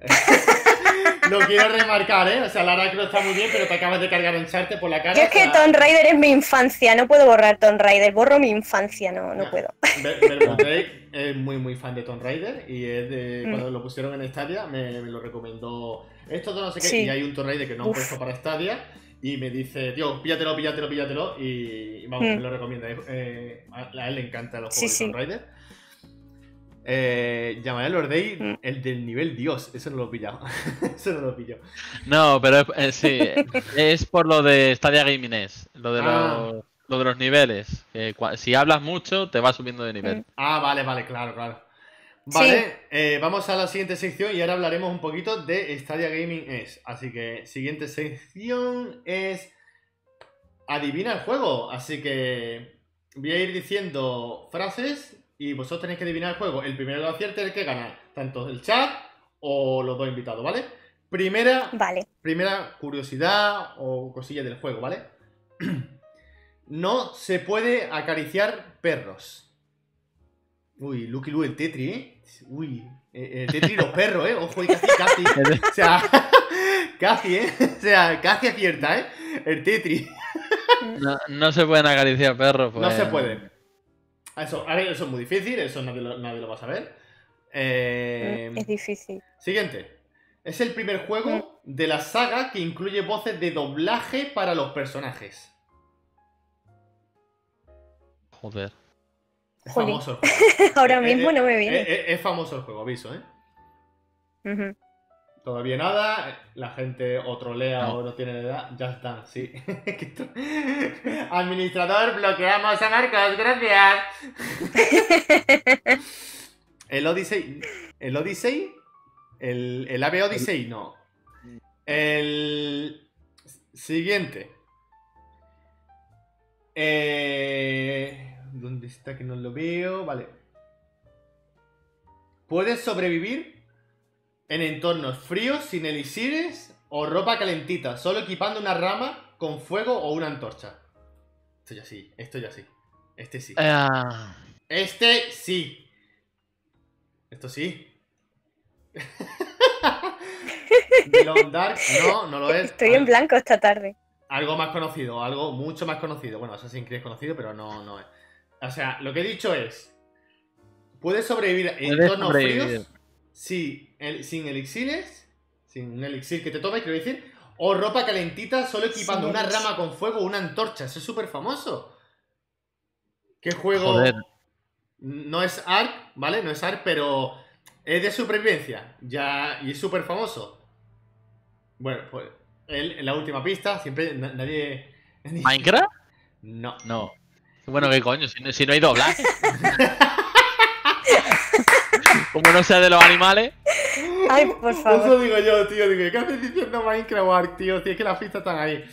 lo quiero remarcar, ¿eh? O sea, Lara Croft está muy bien, pero te acabas de cargar Uncharted por la cara. Yo es que sea, Tomb Raider es mi infancia, no puedo borrar Tomb Raider, borro mi infancia, no, no Ya. puedo. Ver- Vermutey es muy muy fan de Tomb Raider y es de, Mm. cuando lo pusieron en Stadia me, me lo recomendó esto no sé qué Sí. y hay un Tomb Raider que no han Uf. puesto para Stadia y me dice, tío, píllatelo, píllatelo, píllatelo y, vamos, Mm. me lo recomienda. Eh, a, él le encantan los juegos sí. de Tomb Raider. Eh, llamaré a Lordey Mm. el del nivel Dios, eso no lo he pillado. eso no lo he pillado. No, pero es- eh, sí, es por lo de Stadia Gaming es, lo de, Ah. los, lo de los niveles. que si hablas mucho, te va subiendo de nivel. Mm. Ah, vale, vale, claro, claro. Vale, eh, vamos a la siguiente sección y ahora hablaremos un poquito de Stadia Gaming es. Así que siguiente sección es adivina el juego. Así que voy a ir diciendo frases y vosotros tenéis que adivinar el juego. El primero que lo acierte es el que gana, tanto el chat o los dos invitados, ¿vale? Primera, Vale, primera curiosidad o cosilla del juego, ¿vale? No se puede acariciar perros. Uy, Lucky Lu, el Tetri, ¿eh? Uy, eh, el Tetri y los perros, ¿eh? Ojo, y casi, casi. O sea, casi, ¿eh? O sea, casi acierta, ¿eh? El Tetri. No, no se pueden acariciar perros. No pues- se puede. Eso, a ver, eso es muy difícil, eso nadie lo, nadie lo va a saber. Eh, es difícil. Siguiente. Es el primer juego de la saga que incluye voces de doblaje para los personajes. Joder. Es famoso el juego. Ahora Eh, mismo eh, no me viene. eh, es famoso el juego, aviso, ¿eh? Ujú. Todavía nada, la gente o trolea No. o no tiene edad, ya están, sí. Administrador, bloqueamos a Marcos, gracias. El Odyssey. El Odyssey. El, el AVE Odyssey, no. El. Siguiente. Eh, ¿Dónde está que no lo veo? Vale. Puedes sobrevivir en entornos fríos, sin elixires o ropa calentita, solo equipando una rama con fuego o una antorcha. Esto ya sí, esto ya sí. Este sí. Ah, Este sí. Esto sí. Dark, no, no lo es. Estoy en blanco esta tarde. Algo más conocido, algo mucho más conocido. Bueno, Assassin's Creed es conocido, pero no, no es. O sea, lo que he dicho es. Puedes sobrevivir en entornos fríos si- el- sin elixires. Sin un elixir que te tomes, quiero decir. O ropa calentita solo equipando una elixir. rama con fuego o una antorcha. Eso es súper famoso. ¿Qué juego? Joder. No es Ark, ¿vale? No es Ark, pero es de supervivencia. Ya, y es súper famoso. Bueno, pues él, en la última pista, siempre na- nadie. ¿Minecraft? No. No. Bueno, ¿qué coño? Si no, si no hay doblaje. Como no sea de los animales. Ay, por favor. Eso digo yo, tío. Digo, ¿qué haces diciendo Minecraft tío? Si es que las pistas están ahí.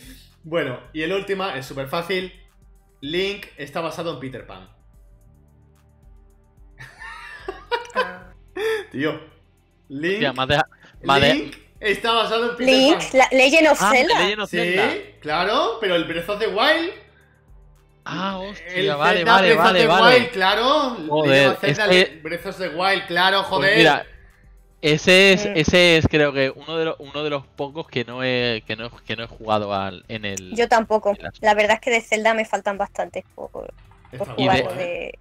Bueno, y el última es súper fácil. Link está basado en Peter Pan. Ah. Tío. Link, Hostia, más de- más de- Link está basado en Peter Link, Pan. la Legend of Ah, Zelda. Legend of Sí, Zelda. claro, pero el Breath of the Wild. Ah, el hostia, vale, Zelda vale, Breath of vale, the vale. Wild, claro. Joder, Legend of Zelda, Breath of the Wild, claro, Pues joder. mira, ese es, Mm. ese es creo que uno de los, uno de los pocos que no he, que no, que no he jugado al, en el. Yo tampoco. La verdad es que de Zelda me faltan bastantes por, por jugar. de- ¿eh?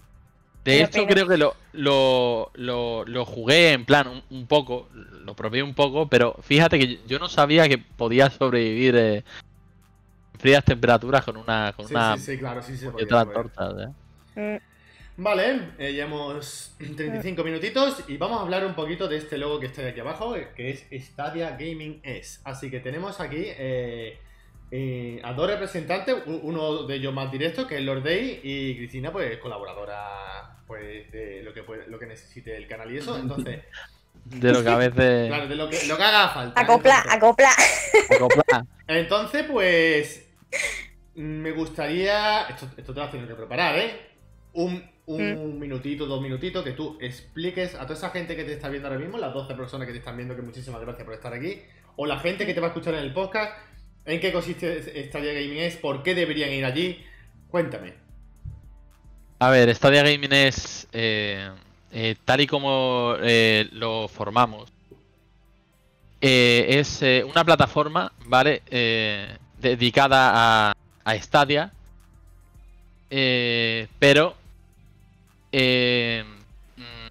de- De pena. creo que lo, lo, lo, lo jugué en plan un, un poco, lo probé un poco, pero fíjate que yo no sabía que podía sobrevivir eh, en frías temperaturas con una, con Sí, una sí, sí, claro, sí, podía, podía. torta. ¿eh? Mm, Vale, eh, llevamos 35 minutitos y vamos a hablar un poquito de este logo que está aquí abajo, eh, que es Stadia Gaming S. Así que tenemos aquí eh, eh, a dos representantes, uno de ellos más directo, que es Lord Day, y Cristina, pues colaboradora pues de lo que puede- lo que necesite el canal y eso. Entonces, De lo que a veces. claro, de lo que, lo que haga falta. Acopla, Entonces- acopla. acopla. Entonces, pues. Me gustaría. Esto, esto te lo has tenido que preparar, ¿eh? Un, un minutito, dos minutitos, que tú expliques a toda esa gente que te está viendo ahora mismo, las 12 personas que te están viendo, que muchísimas gracias por estar aquí, o la gente que te va a escuchar en el podcast, en qué consiste Stadia Gaming es, por qué deberían ir allí. Cuéntame. A ver, Stadia Gaming es eh, eh, tal y como eh, lo formamos. eh, es eh, una plataforma, ¿vale? Eh, dedicada a, a Stadia. eh, pero eh, mm,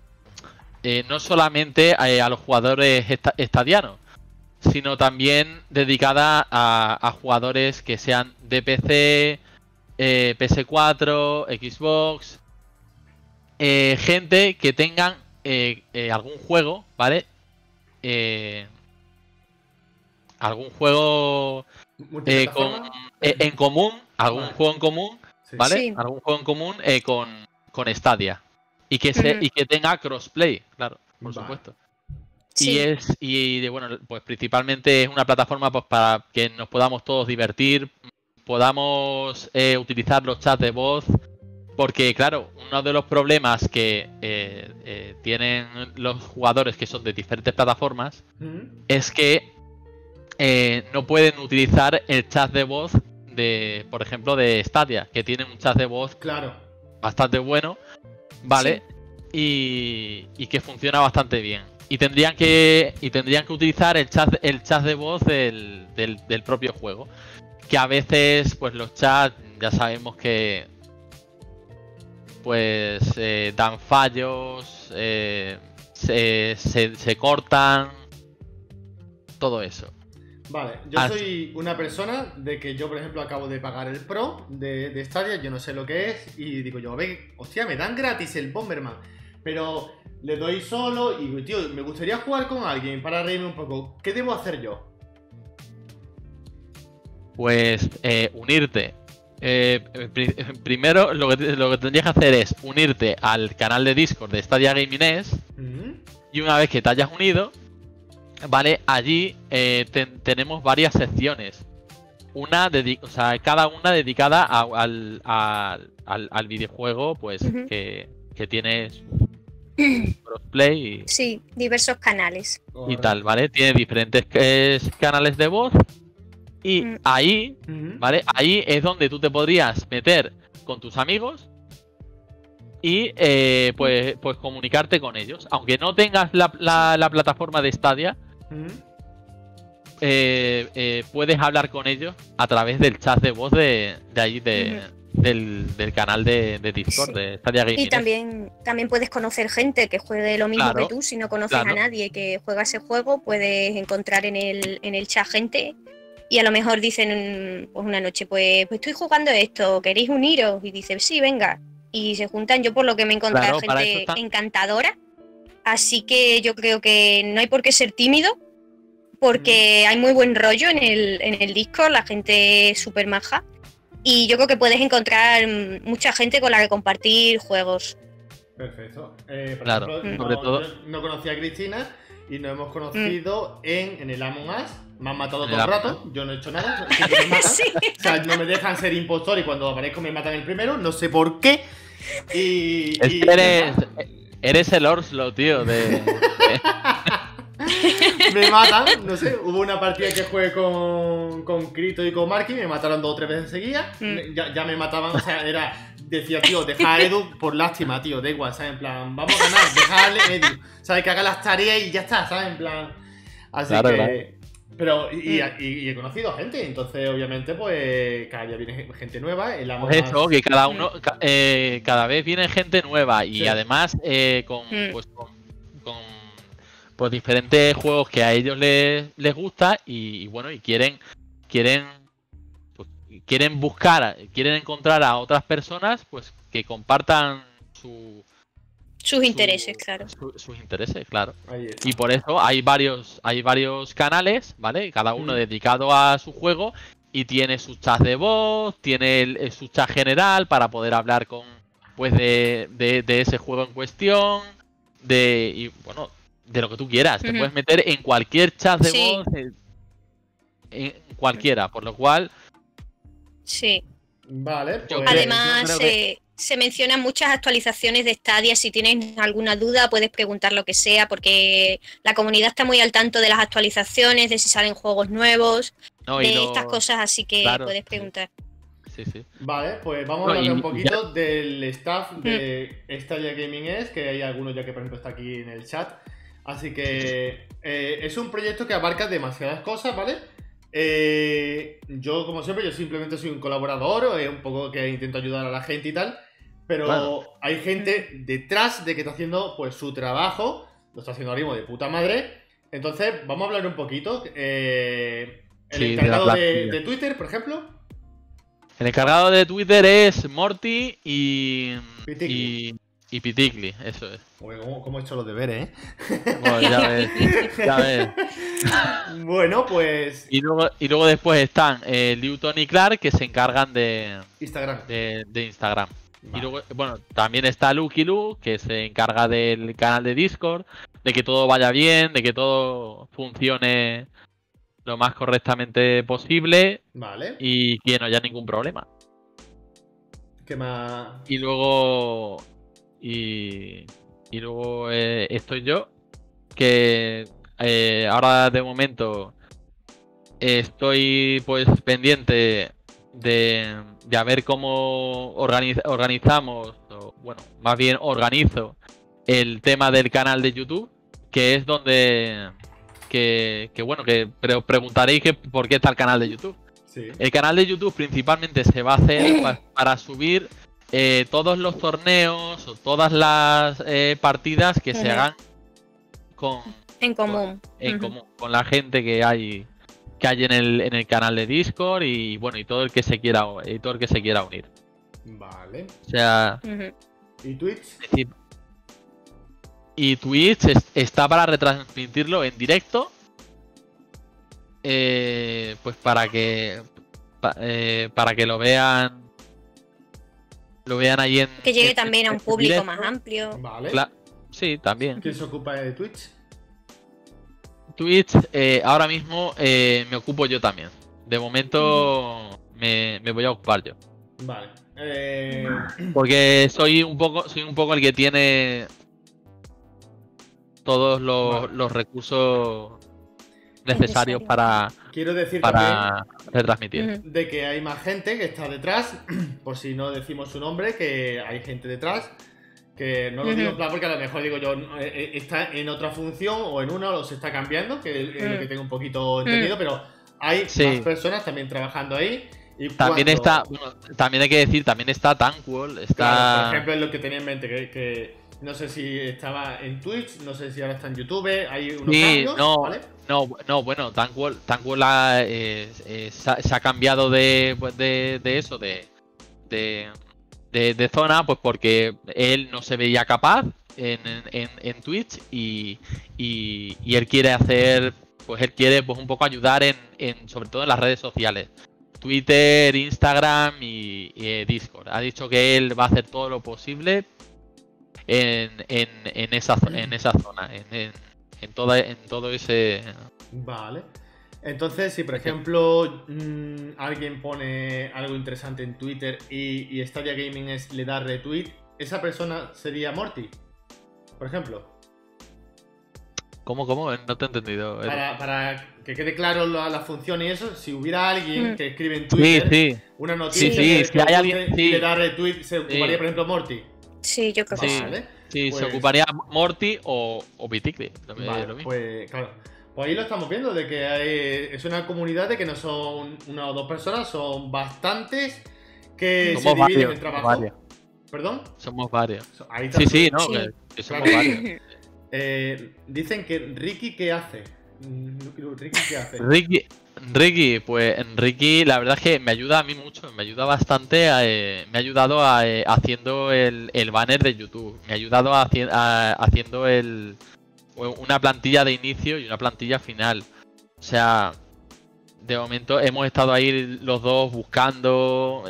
eh, no solamente a, a los jugadores esta- estadianos, sino también dedicada a, a jugadores que sean de PC, eh, PS4, Xbox, eh, gente que tengan eh, eh, algún juego, ¿vale? Eh, algún juego eh, con, eh, en común, algún Vale. juego en común. ¿vale? Sí. Algún juego en común eh, con, con Stadia. Y que, se, y que tenga crossplay, claro, por Vale. supuesto. Sí. Y es, y de- bueno, pues principalmente es una plataforma pues para que nos podamos todos divertir, podamos eh, utilizar los chats de voz, porque claro, uno de los problemas que eh, eh, tienen los jugadores que son de diferentes plataformas ¿Mm? es que eh, no pueden utilizar el chat de voz de, por ejemplo, de Stadia, que tiene un chat de voz Claro. Bastante bueno, ¿vale? Y, y que funciona bastante bien. Y tendrían que y tendrían que utilizar el chat el chat de voz del, del, del propio juego. Que a veces, pues los chats, ya sabemos que pues eh, dan fallos, eh, se, se, se cortan, todo eso. Vale, yo Ah, soy una persona de que yo, por ejemplo, acabo de pagar el Pro de, de Stadia, yo no sé lo que es, y digo yo, ve, hostia, me dan gratis el Bomberman, pero le doy solo y tío, me gustaría jugar con alguien para reírme un poco, ¿qué debo hacer yo? Pues eh, unirte. Eh, pri- primero, lo que, lo que tendrías que hacer es unirte al canal de Discord de Stadia Gaming Es, Ujú. y una vez que te hayas unido, vale, allí eh, ten- tenemos varias secciones. Una o sea, cada una dedicada a- al, al- al- al videojuego, pues que, que tienes crossplay y, Sí, diversos canales. y tal, ¿vale? Tiene diferentes eh, canales de voz. Y Mm. ahí. ¿vale? Ahí es donde tú te podrías meter con tus amigos y eh, pues, pues comunicarte con ellos. Aunque no tengas la, la- la plataforma de Stadia, Eh, eh, puedes hablar con ellos a través del chat de voz de, de allí, de, del, del canal de, de Discord, Sí. de Stadia Gaming. Y también, también puedes conocer gente que juegue lo mismo Claro, que tú. Si no conoces claro. a nadie que juega ese juego, puedes encontrar en el, en el chat gente. Y a lo mejor dicen pues una noche, pues, pues estoy jugando esto, ¿queréis uniros? Y dicen, sí, venga. Y se juntan. Yo por lo que me he encontrado Claro, gente encantadora. Así que yo creo que no hay por qué ser tímido. Porque hay muy buen rollo en el, en el Discord, la gente es súper maja. Y yo creo que puedes encontrar mm, mucha gente con la que compartir juegos. Perfecto. Eh, por Claro, ejemplo, sobre no, todo- no conocía a Cristina y nos hemos conocido en, en el Among Us. Me han matado todo el rato. Yo no he hecho nada. me matan. Sí. O sea, no me dejan ser impostor y cuando aparezco me matan el primero. No sé por qué. Y. Es y- que eres, eres el Orslo, tío, de... me matan, no sé, hubo una partida que jugué con, con Crito y con Marky, me mataron dos o tres veces seguidas, Mm. ya, ya me mataban, o sea, era, decía, tío, deja a Edu por lástima, tío, da igual, ¿sabes? En plan, vamos a ganar, dejarle a Edu, ¿sabes? Que haga las tareas y ya está, ¿sabes? En plan, así Claro, que... claro. Pero, y, Mm. y- y he conocido gente, entonces obviamente pues cada día viene gente nueva, el Among Pues Us- eso, que cada uno, ca- eh, cada vez viene gente nueva y Sí. además eh, con, Mm. pues, con, con, pues, diferentes juegos que a ellos les, les gusta y, y bueno, y quieren, quieren, pues, quieren buscar, quieren encontrar a otras personas pues que compartan su, Sus su- intereses, claro. su- sus intereses, claro. Y por eso hay varios, hay varios canales, ¿vale? Cada uno Mm. dedicado a su juego y tiene su chat de voz, tiene el- eh, su chat general para poder hablar con, pues, de, de- de ese juego en cuestión, de, y bueno, de lo que tú quieras. Te puedes meter en cualquier chat de Sí. voz, en, en cualquiera, por lo cual, Sí. Vale, pues... Además, yo creo eh, se mencionan muchas actualizaciones de Stadia. Si tienes alguna duda, puedes preguntar lo que sea, porque la comunidad está muy al tanto de las actualizaciones, de si salen juegos nuevos, no, de lo- estas cosas, así que claro, puedes preguntar. Sí, sí. Vale, pues vamos No, a hablar un poquito del staff de Stadia Gaming es, que hay algunos ya que por ejemplo está aquí en el chat. Así que eh, es un proyecto que abarca demasiadas cosas, ¿vale? Eh, yo, como siempre, yo simplemente soy un colaborador, eh, un poco que intento ayudar a la gente y tal. Pero hay gente detrás de que está haciendo pues su trabajo, lo está haciendo ahora mismo de puta madre. Entonces, vamos a hablar un poquito. eh, el Sí, encargado de, Twitter, por ejemplo. El encargado de Twitter es Morty y. Piticli. Y, y Piticli, eso es. Uy, ¿cómo, cómo he hecho los deberes, eh? Bueno, ya ves, ya ves. Bueno, pues. Y luego, y luego después están eh, Newton y Clark que se encargan de, Instagram. de, de Instagram. Y luego, bueno, también está Lucky Lu, que se encarga del canal de Discord, de que todo vaya bien, de que todo funcione lo más correctamente posible Vale. y que no haya ningún problema. ¿Qué más? Y luego. Y. Y luego eh, estoy yo. Que eh, ahora de momento estoy pues pendiente de, de a ver cómo organiz- organizamos, o, bueno, más bien organizo el tema del canal de YouTube, que es donde que, que bueno, que pre- preguntaréis que por qué está el canal de YouTube. Sí. El canal de YouTube principalmente se va a hacer pa- para subir eh, todos los torneos o todas las eh, partidas que se hagan con, En común. en Ujú. común con la gente que hay que hay en el, en el canal de Discord y bueno y todo el que se quiera y todo el que se quiera unir. Vale. O sea. ¿Y Twitch? decir- y Twitch es- está para retransmitirlo en directo. eh, pues para que pa- eh, para que lo vean lo vean ahí en. Que llegue en- también a un público directo. más amplio. Vale. Cla- Sí, también. ¿Quién se ocupa de Twitch? Twitch, eh, ahora mismo eh, me ocupo yo también. De momento me, me voy a ocupar yo. Vale. Eh, Porque soy un poco, soy un poco el que tiene todos los, Vale. los recursos necesarios Necesario. para, quiero decir también para retransmitir. De que hay más gente que está detrás, por si no decimos su nombre, que hay gente detrás, que no lo digo en plan porque a lo mejor digo yo, eh, eh, está en otra función o en una o se está cambiando, que es lo que tengo un poquito entendido, pero hay Sí. más personas también trabajando ahí. Y También cuando- está, bueno, también hay que decir, también está Tankwall, está... Claro, por ejemplo, es lo que tenía en mente, que, que no sé si estaba en Twitch, no sé si ahora está en YouTube, hay unos Sí, cambios, no, ¿vale? No, no, bueno, Tankwall, eh, eh, se, ha, se ha cambiado de, pues de, de eso, de, de, de- zona, pues porque él no se veía capaz en, en, en Twitch y, y, y él quiere hacer, pues él quiere pues un poco ayudar en, en sobre todo en las redes sociales. Twitter, Instagram y, eh, Discord. Ha dicho que él va a hacer todo lo posible en, en, en, esa, en esa zona, en, en, toda, en todo ese... Vale. Entonces, si por ejemplo mm, alguien pone algo interesante en Twitter y, y Stadia Gaming es, le da retweet, esa persona sería Morty, por ejemplo. ¿Cómo, cómo? No te he entendido. Para, para que quede claro la, la función y eso, si hubiera alguien Mm. que escribe en Twitter sí. una noticia Sí, que- sí, que si hay le alguien- guste y sí. le da retweet, se ocuparía, por ejemplo, Morty. Sí, yo creo que Sí. sí. Vale. Sí, se Pues- ocuparía Morty o, o Vale, pues claro. Pues ahí lo estamos viendo, de que hay- es una comunidad de que no son una o dos personas, son bastantes que somos se dividen varios, el somos trabajo. varios. ¿Perdón. Somos varios. Ahí Sí, sí, no, Sí. que, que somos Claro. varios. Eh, dicen que Ricky, ¿qué hace? Mm, Ricky, ¿qué hace? Ricky, Ricky, pues Ricky, la verdad es que me ayuda a mí mucho, me ayuda bastante, a, eh, me ha ayudado a, eh, haciendo el, el banner de YouTube, me ha ayudado a, haci- a- haciendo el, una plantilla de inicio y una plantilla final. O sea, de momento hemos estado ahí los dos buscando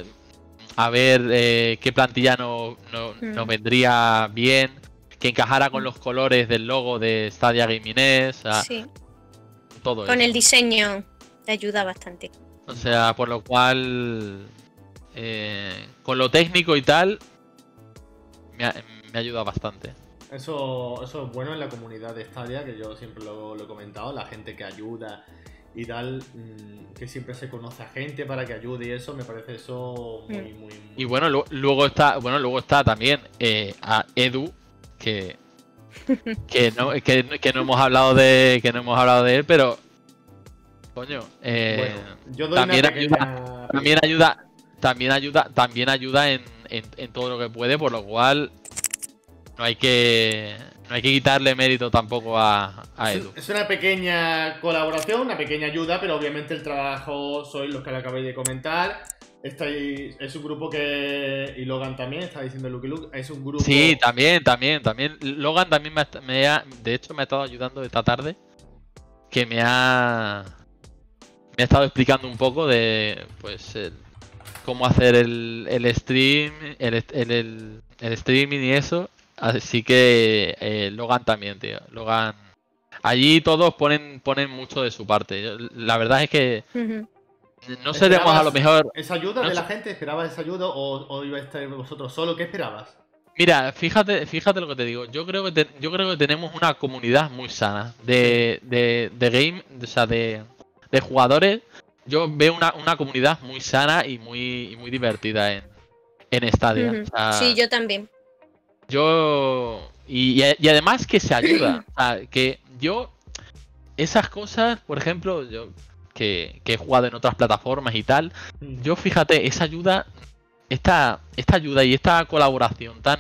a ver eh, qué plantilla nos, nos- Mm. vendría bien, que encajara con los colores del logo de Stadia Gaming S, o sea, Sí. todo Con eso. el diseño te ayuda bastante. O sea, por lo cual, eh, con lo técnico y tal, me ha, me ha ayudado bastante. Eso, eso es bueno en la comunidad de Stadia, que yo siempre lo, lo he comentado, la gente que ayuda y tal, mm, que siempre se conoce a gente para que ayude y eso, me parece eso muy, muy, muy... Y bueno, lu- luego está, bueno, luego está también eh, a Edu, que, que no, que, que no hemos hablado de, que no hemos hablado de él, pero coño, eh, Bueno, yo doy también una pequeña... también ayuda, también ayuda, también ayuda en, en, en todo lo que puede, por lo cual no hay que, no hay que quitarle mérito tampoco a, a Es- Edu. Es una pequeña colaboración, una pequeña ayuda, pero obviamente el trabajo sois los que le acabéis de comentar. Estáis, es un grupo que. Y Logan también, está diciendo Lucky Luke. Es un grupo. Sí, también, también, también. Logan también me ha, me ha- de hecho me ha estado ayudando esta tarde. Que me ha. Me ha estado explicando un poco de. Pues. el- cómo hacer el, el stream. El, el, el- el streaming y eso. Así que. eh, Logan también, tío. Logan. Allí todos ponen, ponen mucho de su parte. Yo- La verdad es que. No seremos a lo ¿Esperabas mejor. ¿Esa ayuda no de la gente? ¿Esperabas esa ayuda o, o ibais a estar vosotros solo? ¿Qué esperabas? Mira, fíjate, fíjate lo que te digo. Yo creo que te- yo creo que tenemos una comunidad muy sana de, de, de game, o sea, de, de jugadores. Yo veo una, una comunidad muy sana y muy, y muy divertida en, en Stadia. Ujú. O sea, Sí, yo también. yo y, y- y además que se ayuda. o sea, que yo esas cosas, por ejemplo, yo que, que he jugado en otras plataformas y tal, yo fíjate, esa ayuda, esta, esta ayuda y esta colaboración tan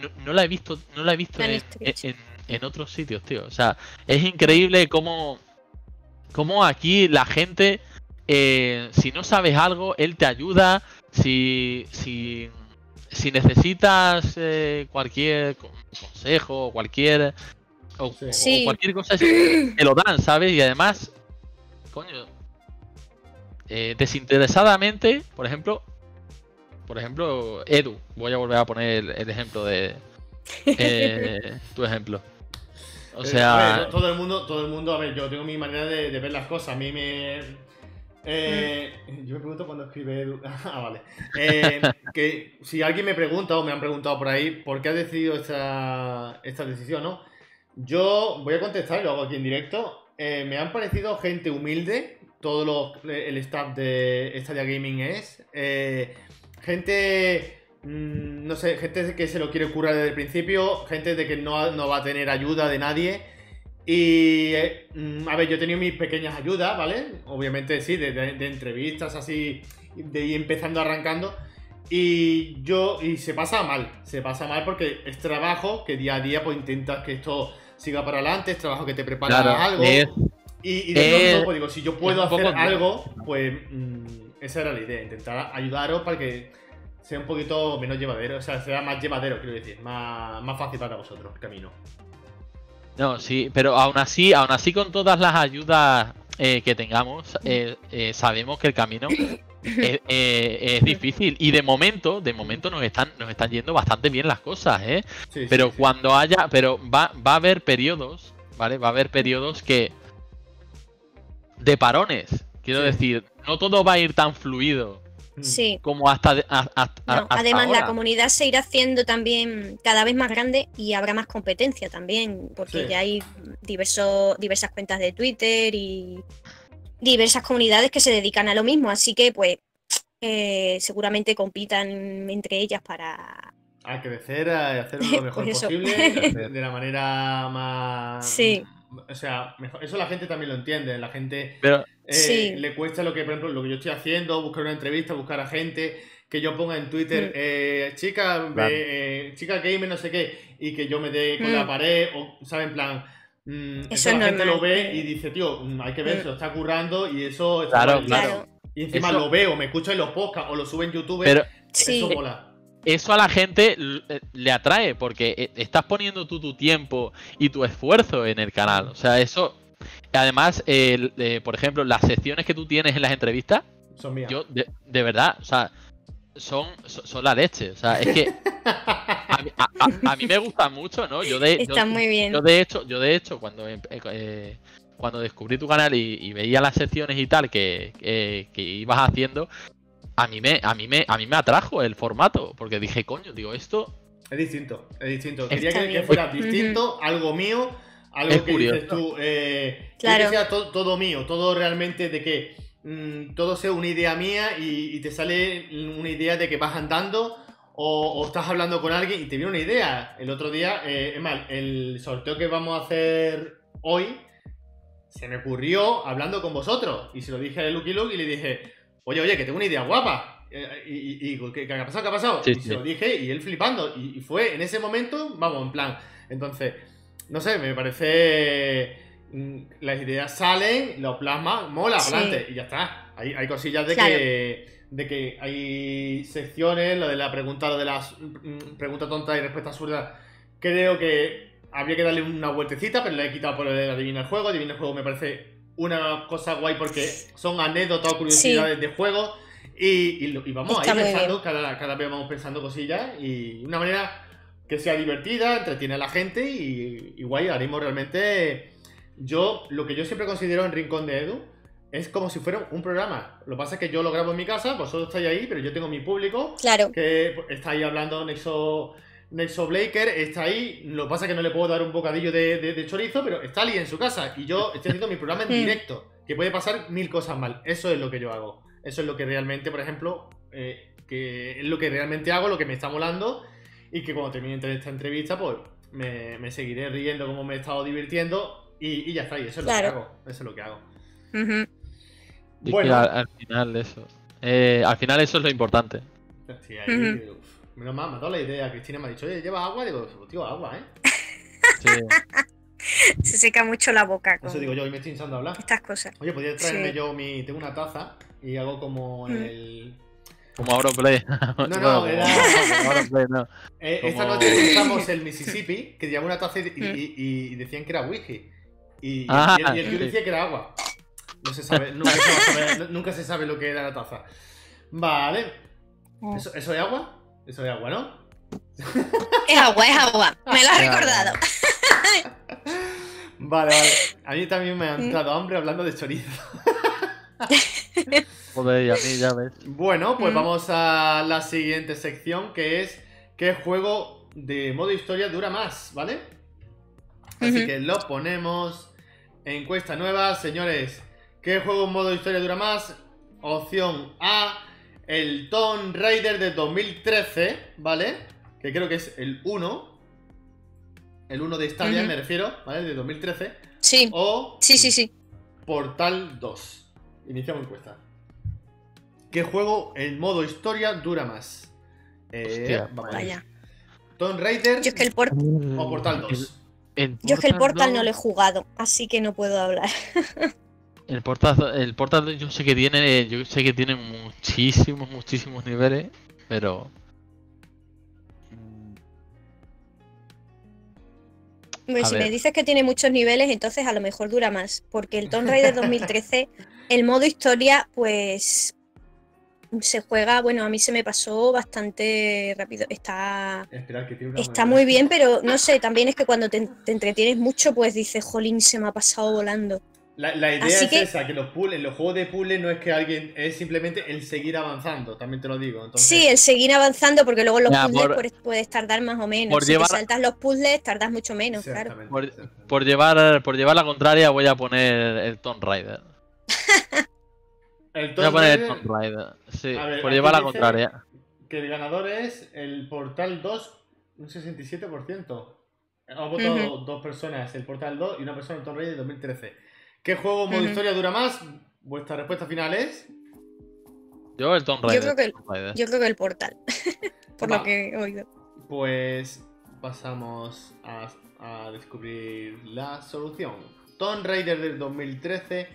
no, no la he visto, no la he visto en, en- en otros sitios, tío. O sea, es increíble cómo, cómo aquí la gente, eh, si no sabes algo, él te ayuda. Si, si, si necesitas eh, cualquier con- consejo, o cualquier o, Sí. o cualquier cosa, te lo dan, ¿sabes? Y además, coño, eh, desinteresadamente, por ejemplo, por ejemplo, Edu. Voy a volver a poner el, el ejemplo de eh, tu ejemplo. O Eh, sea, ver, todo el mundo, todo el mundo, a ver, yo tengo mi manera de, de ver las cosas. A mí me. eh, Yo me pregunto cuando escribe Edu. Ah, vale. Eh, que si alguien me pregunta o me han preguntado por ahí por qué has decidido esta, esta decisión, ¿no? Yo voy a contestar y lo hago aquí en directo. Eh, me han parecido gente humilde. Todo lo- el staff de Stadia Gaming es. Gente. Mm, No sé, gente que se lo quiere curar desde el principio. Gente de que no, no va a tener ayuda de nadie. Y. eh, mm, a ver, yo he tenido mis pequeñas ayudas, ¿vale? Obviamente sí, de, de- de entrevistas así. De ir empezando arrancando. Y yo. Y se pasa mal. Se pasa mal porque es trabajo que día a día pues intentas que esto siga para adelante. Es trabajo que te prepara claro, algo. es- Y, y de pronto, pues digo, si yo puedo es hacer algo, pues mm, esa era la idea, intentar ayudaros para que sea un poquito menos llevadero, o sea, sea más llevadero, quiero decir, más, más fácil para vosotros el camino. No, sí, pero aún así, aún así con todas las ayudas eh, que tengamos, eh, eh, sabemos que el camino es, es difícil y de momento, de momento nos están, nos están yendo bastante bien las cosas, ¿eh? Sí, Pero sí. cuando haya, pero va, va a haber periodos, ¿vale? Va a haber periodos que de parones, quiero decir, no todo va a ir tan fluido. Sí. como hasta, de- a- a- a- No, hasta además, la comunidad se irá haciendo también cada vez más grande y habrá más competencia también, porque Sí. ya hay diversos, diversas cuentas de Twitter y diversas comunidades que se dedican a lo mismo, así que pues eh, seguramente compitan entre ellas para... A crecer, a hacer lo mejor Pues posible, de la manera más... Sí. O sea, mejor- eso la gente también lo entiende, la gente Pero eh, Sí. le cuesta lo que, por ejemplo, lo que yo estoy haciendo, buscar una entrevista, buscar a gente, que yo ponga en Twitter, Mm. eh, chica, ve- Claro. eh, chica gamer, no sé qué, y que yo me dé con Mm. la pared, o, ¿sabes? En plan, mm, Eso eso es la gente lo ve y dice, tío, mm, hay que ver, Mm. se lo está currando y eso está Claro, claro. Y encima Eso- lo veo, me escucho en los podcasts o lo subo en YouTube, Pero Sí, eso mola. Eso a la gente eh, le atrae porque eh, estás poniendo tú tu tiempo y tu esfuerzo en el canal. O sea, eso. Además, el- eh, por ejemplo, las secciones que tú tienes en las entrevistas, Son mías. yo de, de verdad, o sea, son, son, son la leche. O sea, es que a, mí- a- a- a mí me gustan mucho, ¿no? Yo de, yo- muy bien. Yo de hecho, yo de hecho, cuando em- eh, eh, cuando descubrí tu canal y, y veía las secciones y tal que, que- que ibas haciendo, a mí me, a mí me, a mí me atrajo el formato, porque dije, coño, digo, esto Es distinto, es distinto. Quería que, que fuera distinto, algo mío, algo Es que curioso. dices tú. Eh, Claro. Que sea to- todo mío, todo realmente de que mm, todo sea una idea mía y, y te sale una idea de que vas andando o, o estás hablando con alguien y te viene una idea. El otro día, eh, es más, el sorteo que vamos a hacer hoy se me ocurrió hablando con vosotros y se lo dije a Lucky Luke y le dije, oye, oye, que tengo una idea guapa. Eh, y, y- y, ¿qué, qué ha pasado? ¿Qué ha pasado? Sí, y sí. se lo dije y él flipando. Y, y fue en ese momento, vamos, en plan. Entonces, no sé, me parece. mm, Las ideas salen, lo plasma, mola, Sí. adelante y ya está. Hay, hay cosillas de Claro. que. De que hay secciones, lo de la pregunta, lo de las mm, preguntas tontas y respuestas absurdas. Creo que habría que darle una vueltecita, pero le he quitado por el adivina el juego. Adivina el juego me parece una cosa guay porque son anécdotas o curiosidades de juego. Y, y vamos Está ahí pensando, cada, cada vez vamos pensando cosillas y una manera que sea divertida, entretiene a la gente y, y guay, haremos realmente. Yo, lo que yo siempre considero en Rincón de Edu es como si fuera un programa. Lo que pasa es que yo lo grabo en mi casa, vosotros estáis ahí, pero yo tengo mi público Claro, que está ahí hablando Nexo, Nexo Blaker, está ahí. Lo que pasa es que no le puedo dar un bocadillo de, de- de chorizo, pero está ahí en su casa y yo estoy haciendo mi programa en directo, que puede pasar mil cosas mal. Eso es lo que yo hago. Eso es lo que realmente, por ejemplo, eh, que es lo que realmente hago, lo que me está molando y que cuando termine esta entrevista, pues me, me seguiré riendo como me he estado divirtiendo y, y ya está. Y eso es Claro. lo que hago. Eso es lo que hago. y Bueno. al, al final eso. eh, al final eso es lo importante. Sí, ahí, Ujú. uf, menos mal, me ha dado la idea. Cristina me ha dicho, oye, ¿llevas agua? Digo, tío, agua, ¿eh? Sí. se seca mucho la boca con Eso digo yo, y me estoy hinchando a hablar. estas cosas. Oye, podría traerme Sí. yo mi. Tengo una taza y hago como Mm. el. Como Auronplay. No, no, era- como Auronplay, no. Eh, esta noche usamos el Mississippi, que llevaba una taza y, y- Mm. y- decían que era whisky. Y, Ah, el, y el tío sí. decía que era agua. No se sabe, se, nunca se sabe lo que era la taza. Vale. Mm. ¿Eso, ¿Eso es agua? Eso es agua, ¿no? Es agua, es agua. Me lo has recordado. Vale, vale. A mí también me ha Mm. entrado hambre hablando de chorizo. Joder, y a mí ya ves. Bueno, pues Mm. vamos a la siguiente sección que es ¿qué juego de modo historia dura más? ¿Vale? Así que lo ponemos. Encuesta nueva, señores. ¿Qué juego en modo historia dura más? Opción A, el Tomb Raider de 2013, ¿vale? Que creo que es el 1. El 1 de Stadia, Ujú. me refiero, ¿vale? De 2013. Sí, O sí, sí, sí. Portal 2. Iniciamos encuesta. ¿Qué juego en modo historia dura más? Eh, Hostia, vamos. Vaya. Tomb Raider Yo es que el, por- o Portal 2. El yo es que el Portal no dos- lo he jugado, así que no puedo hablar. El Portal, el Portal yo sé que tiene, yo sé que tiene muchísimos, muchísimos niveles, pero si ver. me dices que tiene muchos niveles, entonces a lo mejor dura más. Porque el Tomb Raider 2013, el modo historia, pues se juega, bueno, a mí se me pasó bastante rápido. Está, Esperad que tiene una está muy bien, pero no sé, también es que cuando te, te entretienes mucho, pues dices, jolín, se me ha pasado volando. La, la idea Así es que- esa, que los puzzles, los juegos de puzzle no es que alguien, es simplemente el seguir avanzando, también te lo digo. Entonces, Sí, el seguir avanzando, porque luego los Ya, puzzles por- puedes, puedes tardar más o menos. por si llevar- te saltas los puzzles, tardas mucho menos, claro. Por- llevar, por llevar la contraria voy a poner el Tomb Raider. El Voy a poner el Tomb Raider. Sí, ver, por llevar la contraria. que el ganador es el Portal 2, un 67%. Han votado dos personas, el Portal 2 y una persona el Tomb Raider de 2013. ¿Qué juego modo Ujú. historia dura más? Vuestra respuesta final es... Yo el Tomb Yo Raider. creo que el- Tomb Raider. Yo creo que el portal, por Va. lo que he oído. Pues pasamos a, a descubrir la solución. Tomb Raider del 2013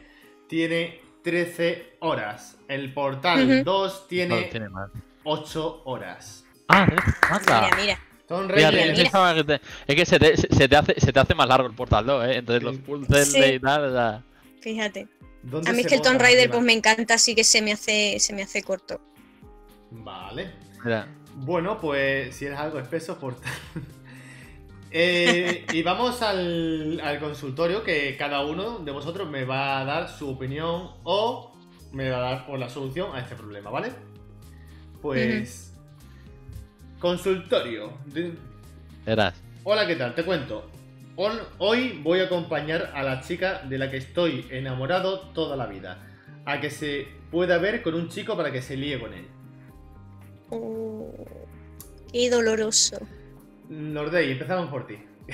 tiene 13 horas. El Portal Ujú. 2 No, tiene tiene más. 8 horas. Ah, anda. Mira, mira. Tomb Fíjate, Raider... yo mira. pensaba que te- es que se te, se, se te hace, se te hace más largo el Portal 2, ¿eh? Entonces los puzzles Sí. y tal, ya. Fíjate. ¿dónde A mí es que el Tomb Raider pues me encanta, así que se me hace, se me hace corto. Vale. Mira. Bueno, pues si eres algo espeso, Portal. Eh, y vamos al, al consultorio que cada uno de vosotros me va a dar su opinión o me va a dar por la solución a este problema, ¿vale? Pues... Consultorio. De- Verás. Hola, ¿qué tal? Te cuento. Hoy voy a acompañar a la chica de la que estoy enamorado toda la vida. A que se pueda ver con un chico para que se líe con él. Oh, qué doloroso. Nordey, empezamos por ti.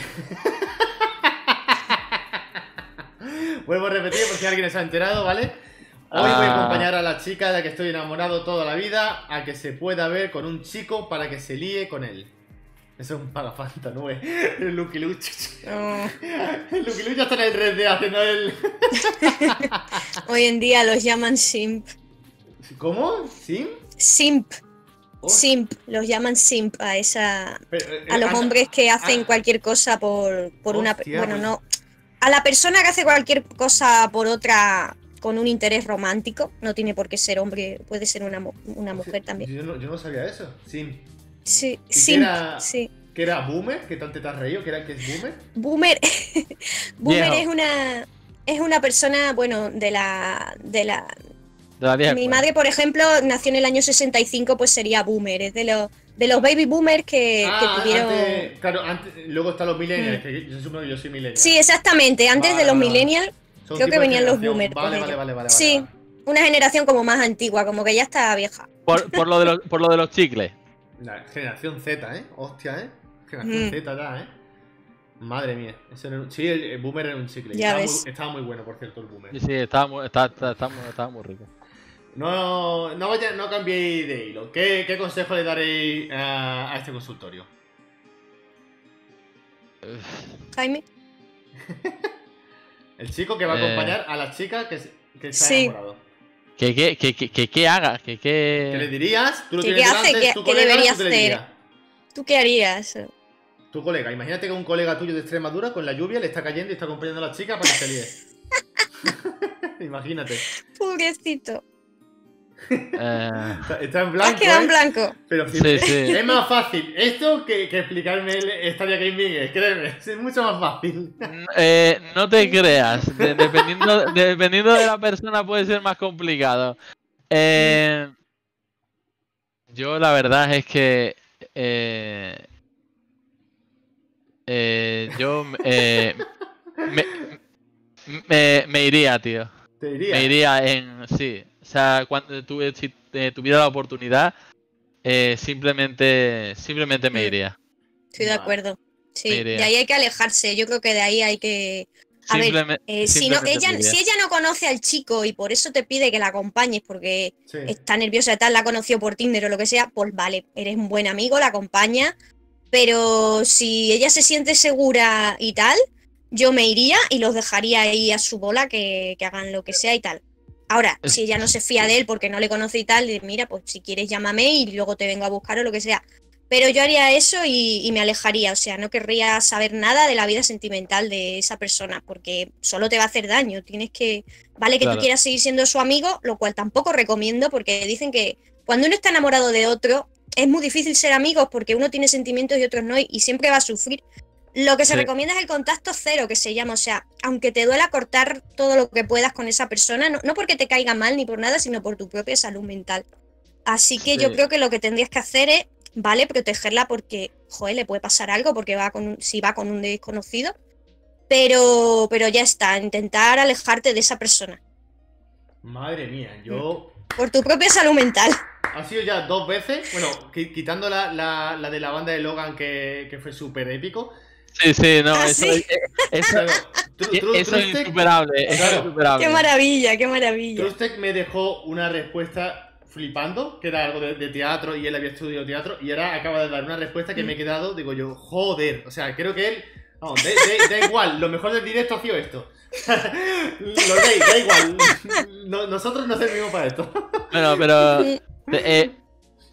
Vuelvo a repetir por si alguien se ha enterado, ¿vale? Hoy voy a Ah. acompañar a la chica de la que estoy enamorado toda la vida a que se pueda ver con un chico para que se líe con él. Eso es un pagafanta, ¿no? es? El Lucky Luch. Oh, El Lucky Luch ya está en el 3D haciendo el. hoy en día los llaman simp. ¿Cómo? ¿Sí? Simp, Oh, simp, los llaman simp a esa pero, eh, a los anda- hombres que hacen ah. cualquier cosa por, por una bueno pues- no a la persona que hace cualquier cosa por otra con un interés romántico no tiene por qué ser hombre puede ser una, una mujer también Yo no, yo no sabía eso. Sí. sí qué era? sí ¿Que era boomer? ¿Qué tanto te has reído? ¿Que era que es boomer? boomer boomer es una es una persona bueno de la de la De la vieja mi madre por ejemplo nació en el año 65 pues sería boomer es de los de los baby boomers que, que Ah, tuvieron antes- claro, antes, luego están los millennials, Mm. que yo supongo que yo soy millennial. sí exactamente antes de los millennials Son creo que venían los boomers, Vale, vale, vale, vale, Sí. vale. una generación como más antigua, como que ya está vieja. Por, por lo de los, por lo de los chicles. La generación Z, ¿eh? Hostia, ¿eh? Generación Mm. Z ya, ¿eh? Madre mía. Eso era un- Sí, el, el boomer era un chicle. Ya estaba, ves. Muy, estaba muy bueno, por cierto, el boomer. Sí, sí, muy, estaba muy rico. No, no, vaya, no cambiéis de hilo. ¿Qué, qué consejo le daréis a, a este consultorio? Jaime. El chico que va a Eh. acompañar a la chica que, se- que se ha Sí. enamorado. Que, que, que, que, que, que haga, que, ¿Qué le que... dirías? ¿Tú lo ¿Qué- tienes qué hace? delante, ¿Qué- qué colega, debería ¿tú qué le hacer? ¿Tú qué harías? Tu colega, imagínate que un colega tuyo de Extremadura con la lluvia le está cayendo y está acompañando a la chica para que se líe. imagínate. Pobrecito. Eh, Está, está en Has blanco. quedado en ¿eh? blanco. Pero Sí, es, sí. es más fácil esto que, que explicarme el Stadia Gaming. Es, créeme, es mucho más fácil. eh, no te creas. de- dependiendo, dependiendo de la persona puede ser más complicado. Eh, yo la verdad es que eh, eh, yo eh, me, me- me iría, tío. Te. Me iría en. Sí. O sea, cuando tuve, si eh, tuviera la oportunidad, eh, simplemente, simplemente me Mm. iría. Estoy de acuerdo. Sí, de ahí hay que alejarse. Yo creo que de ahí hay que. A ver, Eh, si, no, ella, si ella no conoce al chico y por eso te pide que la acompañes porque Sí. está nerviosa y tal, la ha conocido por Tinder o lo que sea, pues vale, eres un buen amigo, la acompaña. Pero si ella se siente segura y tal, yo me iría y los dejaría ahí a su bola que, que hagan lo que sea y tal. Ahora, Es- si ella no se fía de él porque no le conoce y tal, mira, pues si quieres llámame y luego te vengo a buscar o lo que sea. Pero yo haría eso y, y me alejaría, o sea, no querría saber nada de la vida sentimental de esa persona, porque solo te va a hacer daño. Tienes que, vale que Claro. tú quieras seguir siendo su amigo, lo cual tampoco recomiendo, porque dicen que cuando uno está enamorado de otro, es muy difícil ser amigos porque uno tiene sentimientos y otros no, y, y siempre va a sufrir. Lo que se Sí. recomienda es el contacto cero, que se llama, o sea, aunque te duela cortar todo lo que puedas con esa persona, no, no porque te caiga mal ni por nada, sino por tu propia salud mental. Así que yo creo que lo que tendrías que hacer es, vale, protegerla porque, joder, le puede pasar algo porque va con un- si va con un desconocido. Pero, pero ya está, intentar alejarte de esa persona. Madre mía, yo. Por tu propia salud mental. Ha sido ya dos veces. Bueno, qui- quitando la, la, la de la banda de Logan que, que fue súper épico. Sí, sí, no, ¿Ah, eso, sí? eh, eso, eso es insuperable. Eso Claro. es insuperable. Qué maravilla, qué maravilla. Trustec me dejó una respuesta flipando, que era algo de, de teatro y él había estudiado teatro, y ahora acaba de dar una respuesta que me he quedado, digo yo, joder, o sea, creo que él, vamos, da, da- da igual, lo mejor del directo ha sido esto. lo da, da igual, No- nosotros no servimos para esto. Bueno, pero te, eh,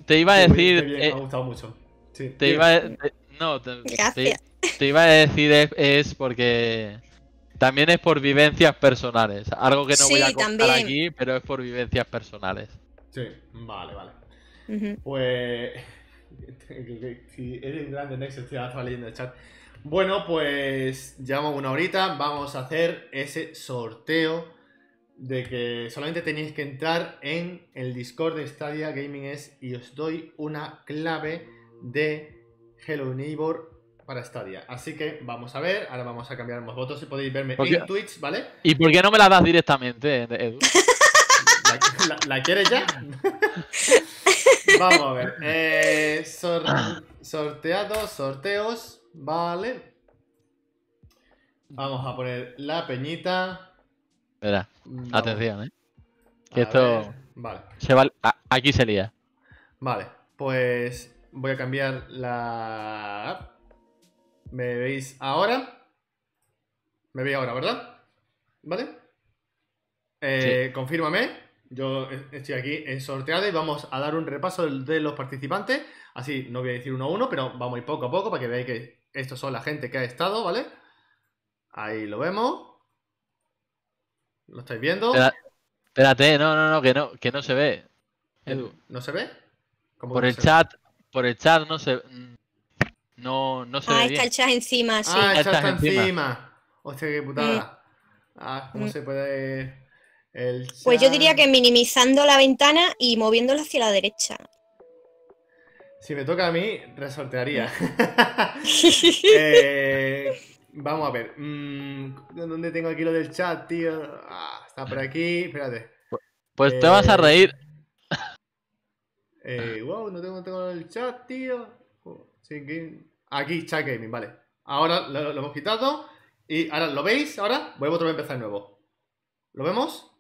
te iba a decir. bien, eh, me ha gustado mucho. Sí. te iba a, te- no, te, te- Gracias. te iba a decir es, es porque también es por vivencias personales. Algo que no voy a Sí, contar también. aquí, pero es por vivencias personales. Sí, vale, vale. Pues. Si eres grande, Nexus, ya estaba leyendo el chat. Bueno, pues llevamos una horita. Vamos a hacer ese sorteo de que solamente tenéis que entrar en el Discord de Stadia Gaming S y os doy una clave de Hello Neighbor para Stadia. Así que vamos a ver. Ahora vamos a cambiar los votos. Si podéis verme en Twitch, ¿vale? ¿Y por qué no me la das directamente, Edu? ¿La, la- la quieres ya? Vamos a ver. Eh, sor- sorteados, sorteos. Vale. Vamos a poner la peñita. Espera, Vamos. atención, ¿eh? Que A esto ver. Vale. se va, a- aquí se lía. Vale. Pues voy a cambiar la app. ¿Me veis ahora? Me veis ahora, ¿verdad? ¿Vale? Eh, Confírmame. Yo estoy aquí en sorteado y vamos a dar un repaso de los participantes. Así, no voy a decir uno a uno, pero vamos a ir poco a poco para que veáis que estos son la gente que ha estado, ¿vale? Ahí lo vemos. ¿Lo estáis viendo? Espera- Espérate, no, no, no, que no, que no se ve. Edu, ¿No se ve? ¿Cómo por no el ve? chat, por el chat no se mm, no, no se Ah, ve está bien. el chat encima, sí. Ah, Estás está, está encima. encima. Hostia, qué putada. Ah, ¿cómo Mm. se puede...? El Pues yo chat? diría que minimizando la ventana y moviéndola hacia la derecha. Si me toca a mí, resortearía. Eh, vamos a ver. mm, ¿Dónde tengo aquí lo del chat, tío? Ah, está por aquí. Espérate. Pues te vas a Eh, reír. Eh, wow, no tengo, tengo el chat, tío. Oh, Aquí, chat gaming, vale. Ahora lo, lo hemos quitado. Y ahora, ¿lo veis? Ahora, voy a otra vez a empezar de nuevo. ¿Lo vemos?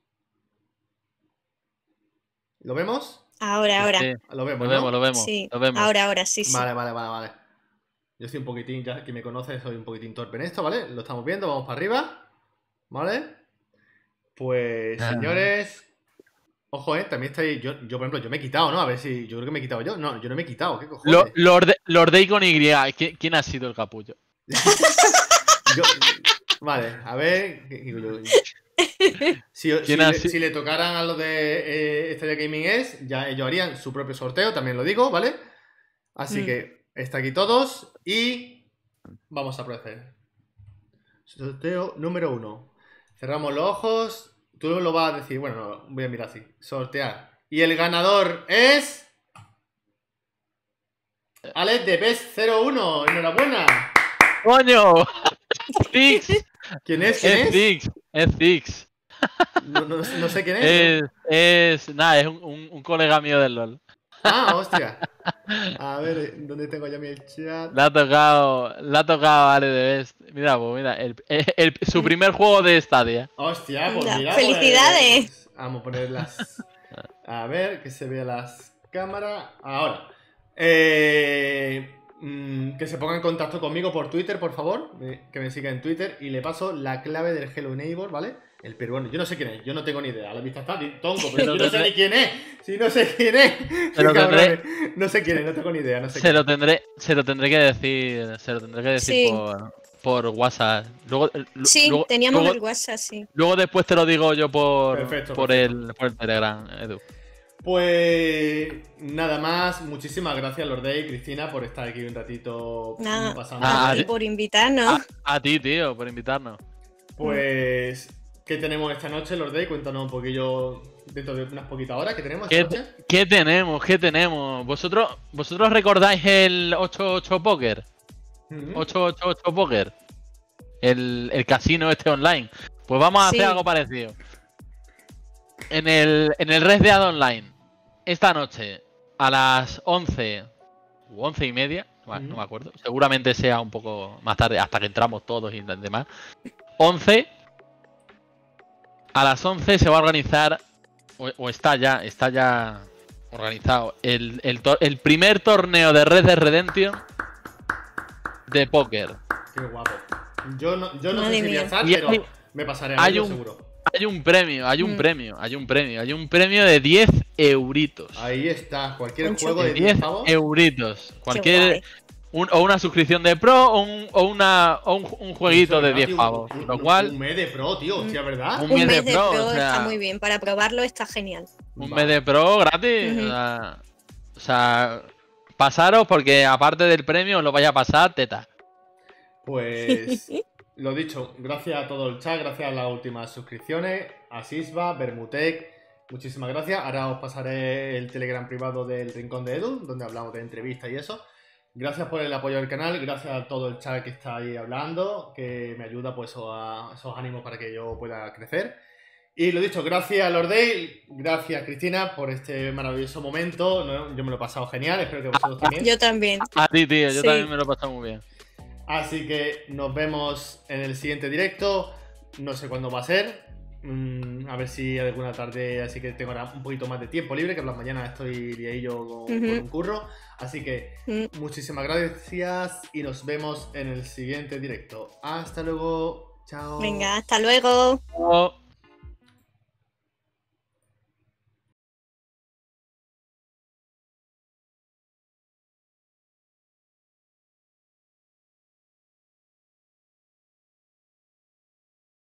¿Lo vemos? Ahora, ahora. Sí, Lo vemos, lo ¿no? vemos, lo vemos, Sí, lo vemos. ahora, ahora, sí, sí. Vale, vale, vale, vale. Yo estoy un poquitín, ya que me conoce, soy un poquitín torpe en esto, ¿vale? Lo estamos viendo, vamos para arriba. ¿Vale? Pues, Ah. señores. Ojo, eh, también estáis. Yo, yo, por ejemplo, yo me he quitado, ¿no? A ver si. Yo creo que me he quitado yo. No, yo no me he quitado, ¿qué cojones? Lo- Lord, Lord Day con Y. ¿Qui- ¿Quién ha sido el capullo? Yo- Vale, a ver. Si, si ¿Quién le, ha si- si le tocaran a los de eh, Stadia Gaming es, ya ellos harían su propio sorteo, también lo digo, ¿vale? Así Mm. que está aquí todos y vamos a proceder. Sorteo número uno. Cerramos los ojos. Tú lo vas a decir, bueno, no, voy a mirar así. Sortear. Y el ganador es. Alex de Best 01. Enhorabuena. ¡Coño! Zix, ¿Quién es? ¿Quién es es? Zix, es Zix. No, no- no sé quién es. Es, es, nada, es un, un- un colega mío del LOL. Ah, hostia. A ver, ¿dónde tengo ya mi chat? Le ha tocado, le ha tocado a Ale de Best. Mira, pues mira, el, el- el- su primer juego de Stadia. Hostia, pues mira. felicidades. pues, vamos a poner las. A ver, que se vea las cámaras. Ahora. Eh, mm, que se ponga en contacto conmigo por Twitter, por favor. eh, Que me siga en Twitter y le paso la clave del Hello Neighbor, ¿vale? El peruano. Yo no sé quién es, yo no tengo ni idea. A la vista está tongo, pero yo no sé ni quién es. Si no sé quién es. Se lo Cabrones. No sé quién es, no tengo ni idea. No sé Se quién lo tendré, se lo tendré que decir, se lo tendré que decir Sí. por, por WhatsApp. Luego, eh, Sí, luego, teníamos luego, el WhatsApp, sí. luego después te lo digo yo por, Perfecto, por, perfecto. El, por el Telegram, Edu. Pues nada más, muchísimas gracias Lordey y Cristina por estar aquí un ratito Nada, pasando. Ah, a ti por invitarnos. A, a ti, tío, por invitarnos. Pues, ¿qué tenemos esta noche, Lordey? Cuéntanos un poquillo dentro de unas poquitas horas que tenemos ¿Qué, esta noche. qué tenemos? ¿Qué tenemos? ¿Vosotros, ¿Vosotros recordáis el 88 Poker? Ujú. 888 Poker. El, el casino este online. Pues vamos a hacer algo parecido. En el, en el Red Dead Online, esta noche, a las 11 u 11 y media, no, me- no me acuerdo, seguramente sea un poco más tarde, hasta que entramos todos y demás. 11, a las 11 se va a organizar, o, o está ya, está ya organizado, el, el primer torneo de Red Dead Redemption de póker. Qué guapo. Yo no, yo no sé si voy a mía. estar, Y pero hay- me pasaré a hay un- seguro. Hay un premio, hay un Mm. premio, hay un premio, hay un premio de 10 euritos. Ahí está, cualquier juego de 10 10 pavos. euritos. Qué Cualquier. Un- o una suscripción de pro o un, o una, o un, un jueguito de ¿verdad, 10 tío? pavos. Un- Lo cual, Un mes de pro, tío, hostia, ¿verdad? un Un mes de mes de pro, pro o sea- está muy bien. Para probarlo está genial. un Vale. mes de pro gratis. O, sea, o sea, pasaros porque aparte del premio os lo vaya a pasar teta. Pues lo dicho, gracias a todo el chat, gracias a las últimas suscripciones, a Sisba, Bermutec, muchísimas gracias. Ahora os pasaré el Telegram privado del Rincón de Edu, donde hablamos de entrevistas y eso. Gracias por el apoyo del canal, gracias a todo el chat que está ahí hablando, que me ayuda pues a esos ánimos para que yo pueda crecer. Y lo dicho, gracias a Lordale, gracias Cristina por este maravilloso momento. ¿no? Yo me lo he pasado genial, espero que vosotros también. Yo también. A ti, tío, yo Sí. también me lo he pasado muy bien. Así que nos vemos en el siguiente directo. No sé cuándo va a ser. Mm, a ver si alguna tarde, así que tengo ahora un poquito más de tiempo libre, que por las mañanas estoy liadillo con, con Ujú. un curro. Así que Mm. muchísimas gracias y nos vemos en el siguiente directo. Hasta luego. Chao. Venga, hasta luego. Oh.